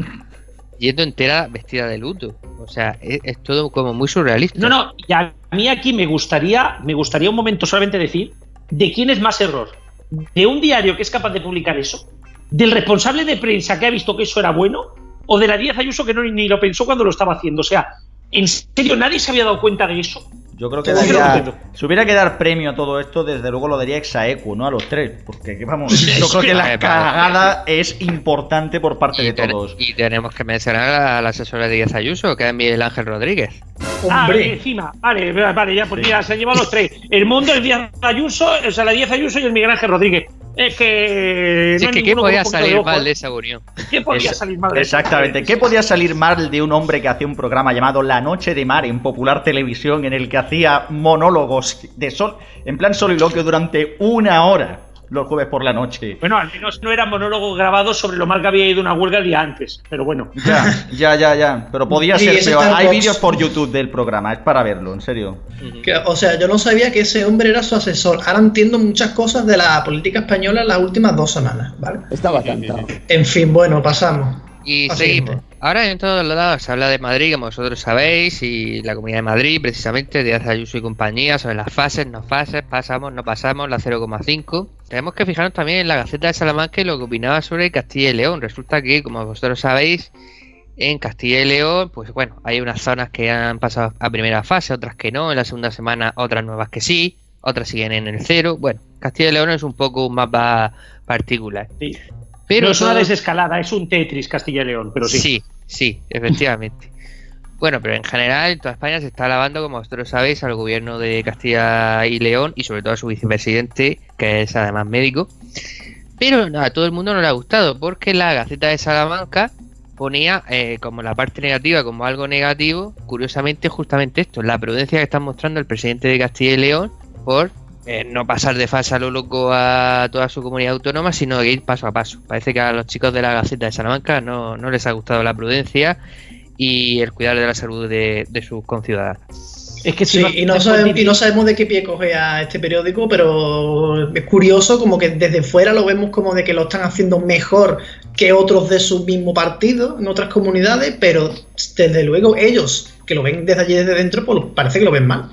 yendo entera vestida de luto. O sea, es, es todo como muy surrealista. No, no, y a mí aquí me gustaría, me gustaría un momento solamente decir de quién es más error. ¿De un diario que es capaz de publicar eso? ¿Del responsable de prensa que ha visto que eso era bueno? ¿O de la Díaz Ayuso que no ni lo pensó cuando lo estaba haciendo? O sea, ¿en serio nadie se había dado cuenta de eso? Yo creo que daría- si hubiera que dar premio a todo esto, desde luego lo daría Exaequo, ¿no? A los tres. Porque que vamos, [LAUGHS] yo creo que la cagada es importante por parte de todos. y tenemos que mencionar al asesor de Díaz Ayuso, que es Miguel Ángel Rodríguez. Ah, Hombre. encima, vale, vale, ya, pues mira, se han llevado los tres. El mundo, el Díaz Ayuso, o sea, la Díaz Ayuso y el Miguel Ángel Rodríguez. Es que. No es que, ¿qué podía de salir mal ¿eh? de esa unión? ¿Qué podía Es- salir mal de? Exactamente. ¿Qué podía salir mal de un hombre que hacía un programa llamado La Noche de Mar en popular televisión en el que hacía monólogos de sol, en plan soliloquio durante una hora los jueves por la noche? Bueno, al menos no era monólogo grabado sobre lo mal que había ido una huelga el día antes, pero bueno. Ya, ya, ya, ya. Pero podía Sí, ser peor. Hay vídeos por YouTube del programa, es para verlo, en serio. Que- o sea, yo no sabía que ese hombre era su asesor. Ahora entiendo muchas cosas de la política española en las últimas dos semanas, ¿vale? Estaba cantado. En fin, bueno, pasamos. Y Así seguimos. es. Ahora en todos los lados se habla de Madrid, como vosotros sabéis, y la Comunidad de Madrid, precisamente, de Ayuso y compañía, sobre las fases, no fases, pasamos, no pasamos, la 0,5. Tenemos que fijarnos también en la Gaceta de Salamanca y lo que opinaba sobre Castilla y León. Resulta que, como vosotros sabéis, en Castilla y León, pues bueno, hay unas zonas que han pasado a primera fase, otras que no, en la segunda semana otras nuevas que sí, otras siguen en el cero. Bueno, Castilla y León es un poco un mapa particular. Sí. Pero no es una desescalada, es un Tetris Castilla y León, pero sí. Sí, sí, efectivamente. Bueno, pero en general en toda España se está alabando, como vosotros sabéis, al gobierno de Castilla y León y sobre todo a su vicepresidente, que es además médico. Pero no, a todo el mundo no le ha gustado, porque la Gaceta de Salamanca ponía eh, como la parte negativa, como algo negativo, curiosamente justamente esto, la prudencia que está mostrando el presidente de Castilla y León por eh, no pasar de fase a lo loco a toda su comunidad autónoma, sino que ir paso a paso. Parece que a los chicos de la Gaceta de Salamanca no, no les ha gustado la prudencia y el cuidar de la salud de, de sus conciudadanos. Es que si Sí, no- y, no sabemos, y no sabemos de qué pie coge a este periódico, pero es curioso como que desde fuera lo vemos como de que lo están haciendo mejor que otros de su mismo partido en otras comunidades, pero desde luego ellos que lo ven desde allí desde dentro, pues parece que lo ven mal.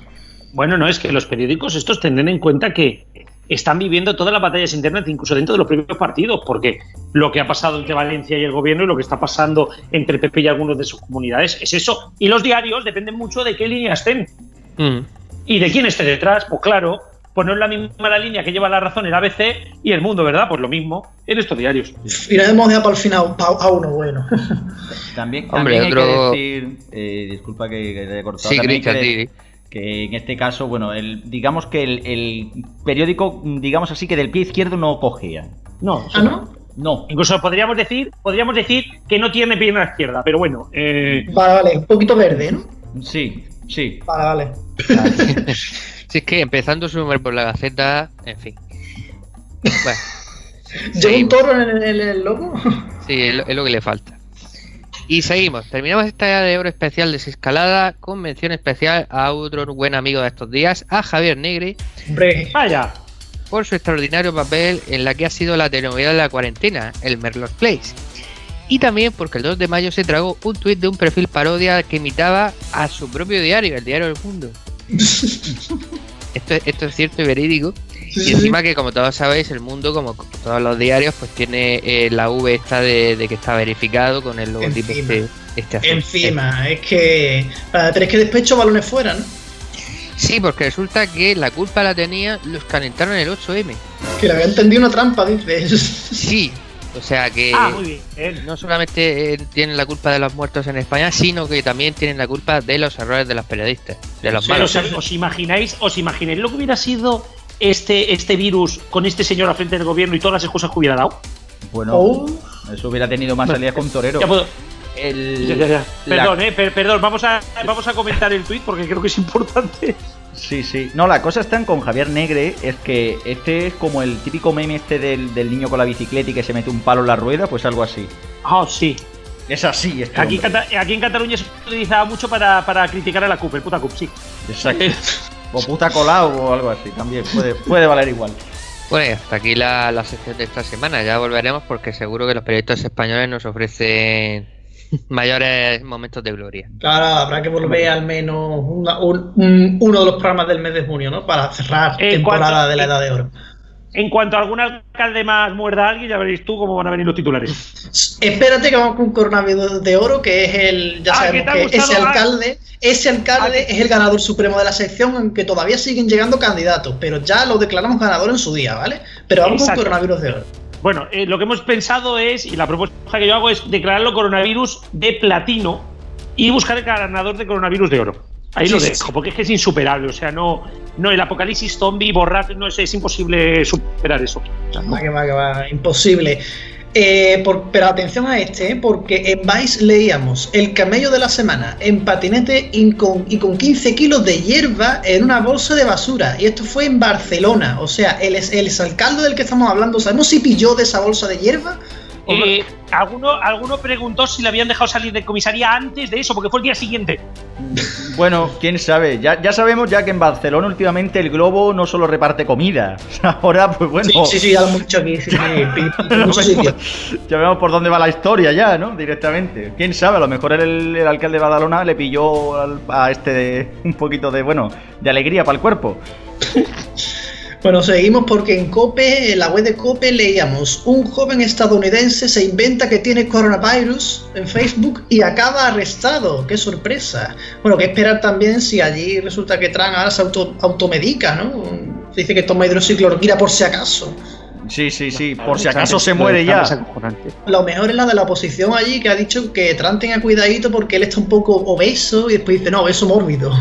Bueno, no, es que los periódicos estos tendrán en cuenta que están viviendo todas las batallas internas, incluso dentro de los propios partidos, porque lo que ha pasado entre Valencia y el gobierno y lo que está pasando entre el PP y algunos de sus comunidades es eso. Y los diarios dependen mucho de qué línea estén Mm. y de quién esté detrás. Pues claro, pues no es la misma la línea que lleva la razón el ABC y el mundo, ¿verdad? Pues lo mismo en estos diarios. Y hemos dejado para el final a uno bueno. También, Hombre, también hay otro- que decir, eh, disculpa que, que te haya cortado, Sí, también hay que Cristian, que en este caso, bueno, el, digamos que el, el periódico, digamos así, que del pie izquierdo no cogía. No, ¿Ah, no? No. Incluso podríamos decir, podríamos decir que no tiene pierna izquierda, pero bueno. eh, Vale, vale, un poquito verde, ¿no? Sí, sí. Vale, vale. [LAUGHS] Si es que empezando su número por la Gaceta, en fin. Bueno, [LAUGHS] ¿Lleva un toro en el, en el logo? Sí, es lo, es lo que le falta. Y seguimos. Terminamos esta edad de oro especial desescalada con mención especial a otro buen amigo de estos días, a Javier Negre, Hombre, vaya. por su extraordinario papel en la que ha sido la telenovela de la cuarentena, el Merlot Place. Y también porque el 2 de mayo se tragó un tuit de un perfil parodia que imitaba a su propio diario, el Diario del Mundo. [LAUGHS] Esto, es- esto es cierto y verídico. Sí, Y sí, encima que como todos sabéis, el mundo, como todos los diarios, pues tiene eh, la V esta de, de que está verificado con el logotipo Encima. este, este azul. Encima, es que para tres que despecho balones fuera, ¿no? Sí, porque resulta que la culpa la tenían los que alentaron el 8M. Que le había entendido una trampa, dices. Sí, o sea que Ah, muy bien. no solamente eh, tienen la culpa de los muertos en España, sino que también tienen la culpa de los errores de los periodistas, de los Pero malos. ¿os, os imagináis, os imagináis lo que hubiera sido este, este virus con este señor al frente del gobierno y todas las excusas que hubiera dado? Bueno, Oh. eso hubiera tenido más salidas con Torero. Ya puedo- El- ya, ya, ya. la- Perdón, eh, per- perdón, vamos a, vamos a comentar el tuit porque creo que es importante. Sí, sí. No, la cosa está con Javier Negre, es que este es como el típico meme este del, del niño con la bicicleta y que se mete un palo en la rueda, pues algo así. Ah, sí. Es así, este Aquí. Cata- aquí en Cataluña se utilizaba mucho para, para criticar a la CUP, el puta CUP, sí. Exacto. [LAUGHS] O puta colado o algo así, también puede, puede valer igual. Bueno, y hasta aquí la, la sección de esta semana. Ya volveremos porque seguro que los periodistas españoles nos ofrecen [LAUGHS] mayores momentos de gloria. Claro, habrá que volver al menos una- un- un- uno de los programas del mes de junio, ¿no? Para cerrar Eh, temporada ¿cuánto- de la Edad de Oro. En cuanto a algún alcalde más muerda a alguien, ya veréis tú cómo van a venir los titulares. Espérate que vamos con Coronavirus de Oro, que es el. Ya Ah, sabemos ¿que ese Ah. alcalde, ese alcalde es el ganador supremo de la sección, aunque todavía siguen llegando candidatos, pero ya lo declaramos ganador en su día, ¿vale? Pero vamos Exacto. con Coronavirus de Oro. Bueno, eh, lo que hemos pensado es, y la propuesta que yo hago es declararlo coronavirus de platino y buscar el ganador de coronavirus de oro. Ahí Sí, lo sí, dejo, sí. porque es que es insuperable. O sea, no, no el apocalipsis zombie, borrar, no es, es imposible superar eso. No. Va, que va, que va, imposible. Eh, por- pero atención a este, ¿eh? porque en Vice leíamos el camello de la semana en patinete y con, y con 15 kilos de hierba en una bolsa de basura. Y esto fue en Barcelona. O sea, el, el del que estamos hablando, ¿sabemos si pilló de esa bolsa de hierba? Eh, alguno, alguno preguntó si le habían dejado salir de comisaría antes de eso, porque fue el día siguiente. Bueno, quién sabe. Ya, ya sabemos ya que en Barcelona últimamente el globo no solo reparte comida. [LAUGHS] Ahora, pues bueno. Sí, sí, sí, dicho aquí. sí. [LAUGHS] Ya vemos por dónde va la historia ya, ¿no? Directamente. Quién sabe, a lo mejor el, el alcalde de Badalona le pilló al- a este de- un poquito de, bueno, de alegría para el cuerpo. [LAUGHS] Bueno, seguimos porque en COPE, en la web de COPE, leíamos: un joven estadounidense se inventa que tiene coronavirus en Facebook y acaba arrestado. ¡Qué sorpresa! Bueno, que esperar también si allí resulta que Trump ahora se auto, automedica, ¿no? Se dice que toma hidroxicloroquina por si acaso. Sí, sí, sí, por si acaso se muere ya. Lo mejor es la de la oposición allí que ha dicho que Trump tenga cuidadito porque él está un poco obeso y después dice: no, obeso mórbido.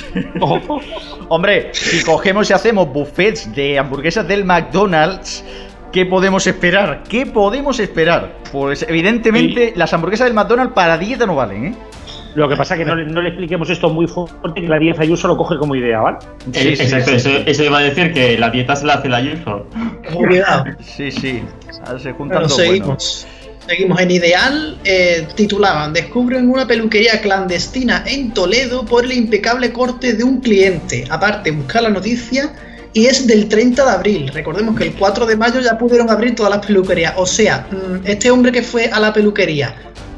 [LAUGHS] Hombre, si cogemos y hacemos buffets de hamburguesas del McDonald's, ¿qué podemos esperar? ¿Qué podemos esperar? Pues evidentemente las hamburguesas del McDonald's para dieta no valen, ¿eh? Lo que pasa es que no, le- no le expliquemos esto muy fuerte, que la 10 Ayuso lo coge como idea, ¿vale? Eh, Exacto, Eso, eso iba a decir que la dieta se la hace la Ayuso. Cuidado. Sí, sí. Ahora se juntan dos seguimos. Seguimos en Ideal, eh, titulaban Descubren una peluquería clandestina en Toledo por el impecable corte de un cliente. Aparte, buscar la noticia y es del 30 de abril. Recordemos que el 4 de mayo ya pudieron abrir todas las peluquerías. O sea, mm, este hombre que fue a la peluquería,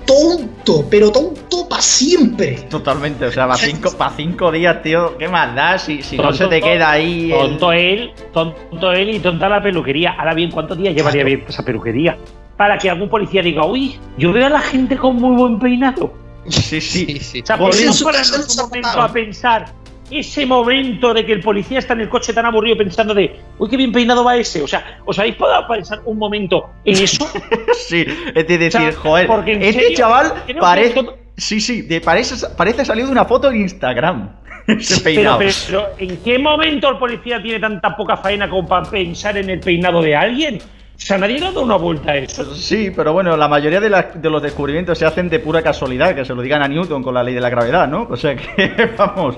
tonto, pero tonto para siempre. Totalmente, o sea, para [LAUGHS] cinco, pa' cinco días, tío, ¿qué más da si, si no se te queda ahí el- Tonto él, tonto él y tonta la peluquería. Ahora bien, ¿cuántos días llevaría abierta esa peluquería? Para que algún policía diga, uy, yo veo a la gente con muy buen peinado. Sí, sí. Sí. O sea, podemos casa un momento a pensar ese momento de que el policía está en el coche tan aburrido pensando de, uy, qué bien peinado va ese. O sea, ¿os habéis podido pensar un momento en eso? [LAUGHS] Sí, es de decir, O sea, joder, porque en este serio, chaval parece... Sí, sí, de- parece, parece salido de una foto en Instagram. [LAUGHS] Ese Pero, peinado. pero, pero, ¿en qué momento el policía tiene tanta poca faena como para pensar en el peinado de alguien? O sea, nadie le ha dado una vuelta a eso. Sí, pero bueno, la mayoría de, los descubrimientos se hacen de pura casualidad, que se lo digan a Newton con la ley de la gravedad, ¿no? O sea que, [LAUGHS] vamos,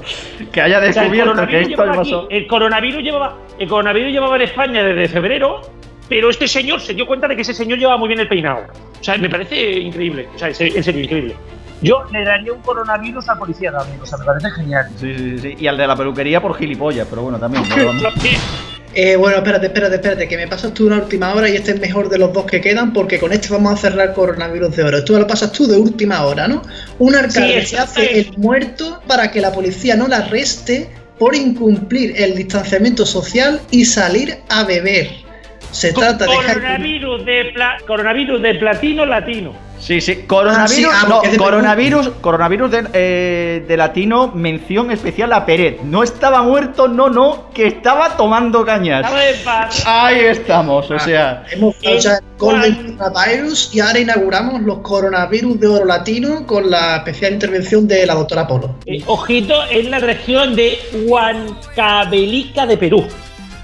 que haya O sea, descubierto que coronavirus esto llevaba pasó. el coronavirus llevaba, el coronavirus llevaba en España desde febrero, pero este señor se dio cuenta de que ese señor llevaba muy bien el peinado. O sea, me parece increíble. O sea, en serio, increíble. Yo le daría un coronavirus al policía también. O sea, me parece genial. Sí, sí, sí. Y al de la peluquería por gilipollas, pero bueno, también. ¿no? [LAUGHS] Eh, bueno, espérate, espérate, espérate, que me pasas tú una última hora y este es mejor de los dos que quedan porque con este vamos a cerrar coronavirus de oro. Tú me lo pasas tú de última hora, ¿no? Un alcalde Sí, se hace el muerto para que la policía no la arreste por incumplir el distanciamiento social y salir a beber. Se trata de Coronavirus de, pla- coronavirus de platino latino. Sí, sí. Coronavirus, Ah, sí, ah, no, coronavirus, coronavirus de, eh, de latino, mención especial a Peret. No estaba muerto, no, no, que estaba tomando cañas. Ahí estamos, o sea. Hemos dado ya el Coronavirus y ahora inauguramos los coronavirus de oro latino con la especial intervención de la doctora Polo. Eh, ojito, es la región de Huancavelica de Perú.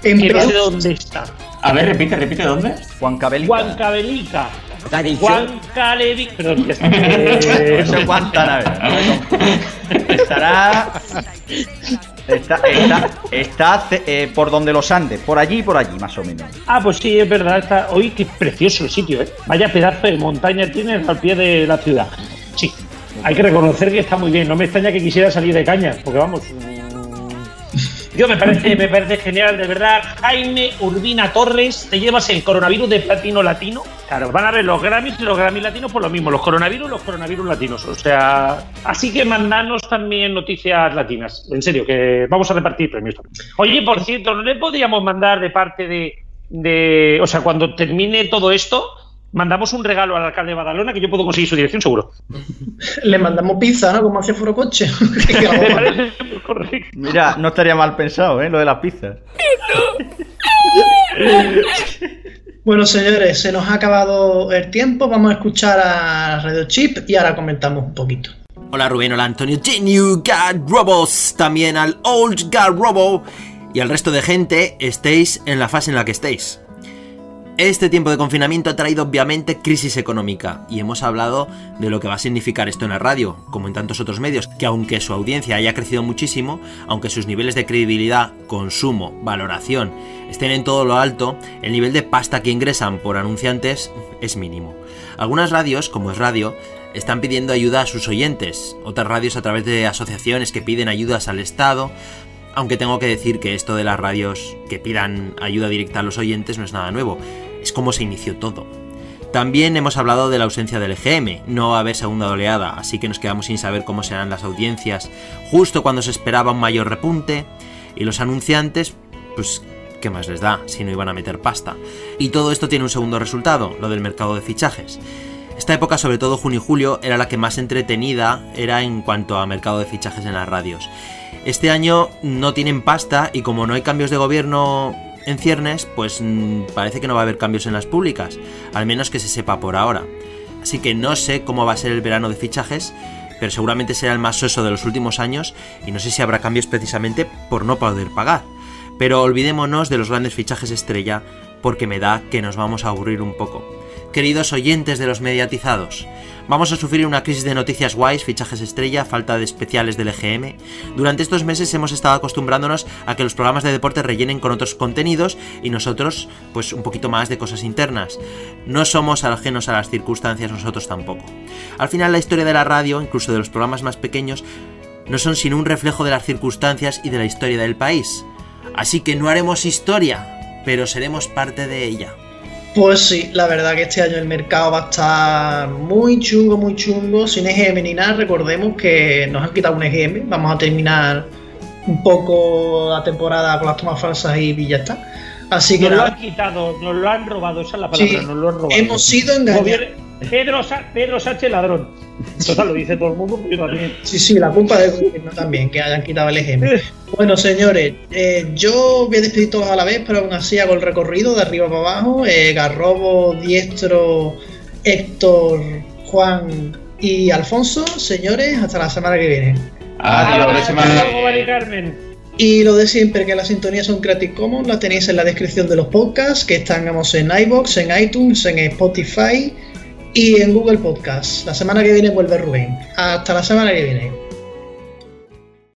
Que no sé dónde está. A ver, repite, repite, ¿dónde? Huancavelica. Huancavelica. ¿Qué ha dicho? Huancavelica. Perdón, ya está. Eso es. Estará. Está, está, está eh, por donde los Andes, por allí y por allí, más o menos. Ah, pues sí, es verdad. Está... Hoy qué precioso el sitio, ¿eh? Vaya pedazo de montaña tienes al pie de la ciudad. Sí, hay que reconocer que está muy bien. No me extraña que quisiera salir de caña, porque vamos. Yo me parece, me parece genial, de verdad. Jaime Urbina Torres, te llevas el coronavirus de platino latino. Claro, van a ver los Grammys y los Grammys latinos por lo mismo, los coronavirus y los coronavirus latinos. O sea, así que mandanos también noticias latinas. En serio, que vamos a repartir premios. Oye, por cierto, ¿no le podríamos mandar de parte de. O sea, cuando termine todo esto, mandamos un regalo al alcalde de Badalona que yo puedo conseguir su dirección seguro. [LAUGHS] Le mandamos pizza, ¿no? Como hacía [LAUGHS] [LAUGHS] correcto. Mira, no estaría mal pensado, ¿eh? Lo de las pizzas. Bueno, señores, se nos ha acabado el tiempo. Vamos a escuchar a Radio Chip y ahora comentamos un poquito. Hola Rubén, hola Antonio, The New God Robos, también al Old God Robo y al resto de gente, estéis en la fase en la que estéis. Este tiempo de confinamiento ha traído obviamente crisis económica y hemos hablado de lo que va a significar esto en la radio, como en tantos otros medios, que aunque su audiencia haya crecido muchísimo, aunque sus niveles de credibilidad, consumo, valoración estén en todo lo alto, el nivel de pasta que ingresan por anunciantes es mínimo. Algunas radios, como es radio, están pidiendo ayuda a sus oyentes, otras radios a través de asociaciones que piden ayudas al Estado, aunque tengo que decir que esto de las radios que pidan ayuda directa a los oyentes no es nada nuevo, es como se inició todo. También hemos hablado de la ausencia del EGM, no va a haber segunda oleada, así que nos quedamos sin saber cómo serán las audiencias justo cuando se esperaba un mayor repunte, y los anunciantes, pues, ¿qué más les da si no iban a meter pasta? Y todo esto tiene un segundo resultado, lo del mercado de fichajes. Esta época, sobre todo junio y julio, era la que más entretenida era en cuanto a mercado de fichajes en las radios. Este año no tienen pasta y como no hay cambios de gobierno en ciernes, pues mm, parece que no va a haber cambios en las públicas, al menos que se sepa por ahora. Así que no sé cómo va a ser el verano de fichajes, pero seguramente será el más soso de los últimos años y no sé si habrá cambios precisamente por no poder pagar. Pero olvidémonos de los grandes fichajes estrella porque me da que nos vamos a aburrir un poco. Queridos oyentes de los mediatizados, vamos a sufrir una crisis de noticias guays, fichajes estrella, falta de especiales del EGM. Durante estos meses hemos estado acostumbrándonos a que los programas de deporte rellenen con otros contenidos y nosotros, pues un poquito más de cosas internas. No somos ajenos a las circunstancias nosotros tampoco. Al final la historia de la radio, incluso de los programas más pequeños, no son sino un reflejo de las circunstancias y de la historia del país. Así que no haremos historia, pero seremos parte de ella. Pues sí, la verdad que este año el mercado va a estar muy chungo, muy chungo, sin EGM ni nada. Recordemos que nos han quitado un EGM, vamos a terminar un poco la temporada con las tomas falsas y ya está. Así que Nos lo han quitado, nos lo han robado, esa es la palabra, Sí, nos lo han robado. hemos sido engañados. Pedro, Sa- Pedro Sánchez ladrón. Total, lo dice todo el mundo, yo también. Sí, sí, la culpa del gobierno también, que hayan quitado el EGM. Bueno, señores, eh, yo voy a despedir todos a la vez, pero aún así hago el recorrido de arriba para abajo. Eh, Garrobo, Diestro, Héctor, Juan y Alfonso. Señores, hasta la semana que viene. Adiós, Hasta semana. Carmen. Y lo de siempre, que las sintonías son Creative Commons, las tenéis en la descripción de los podcasts, que estamos en iBox, en iTunes, en Spotify y en Google Podcasts. La semana que viene vuelve Rubén. Hasta la semana que viene.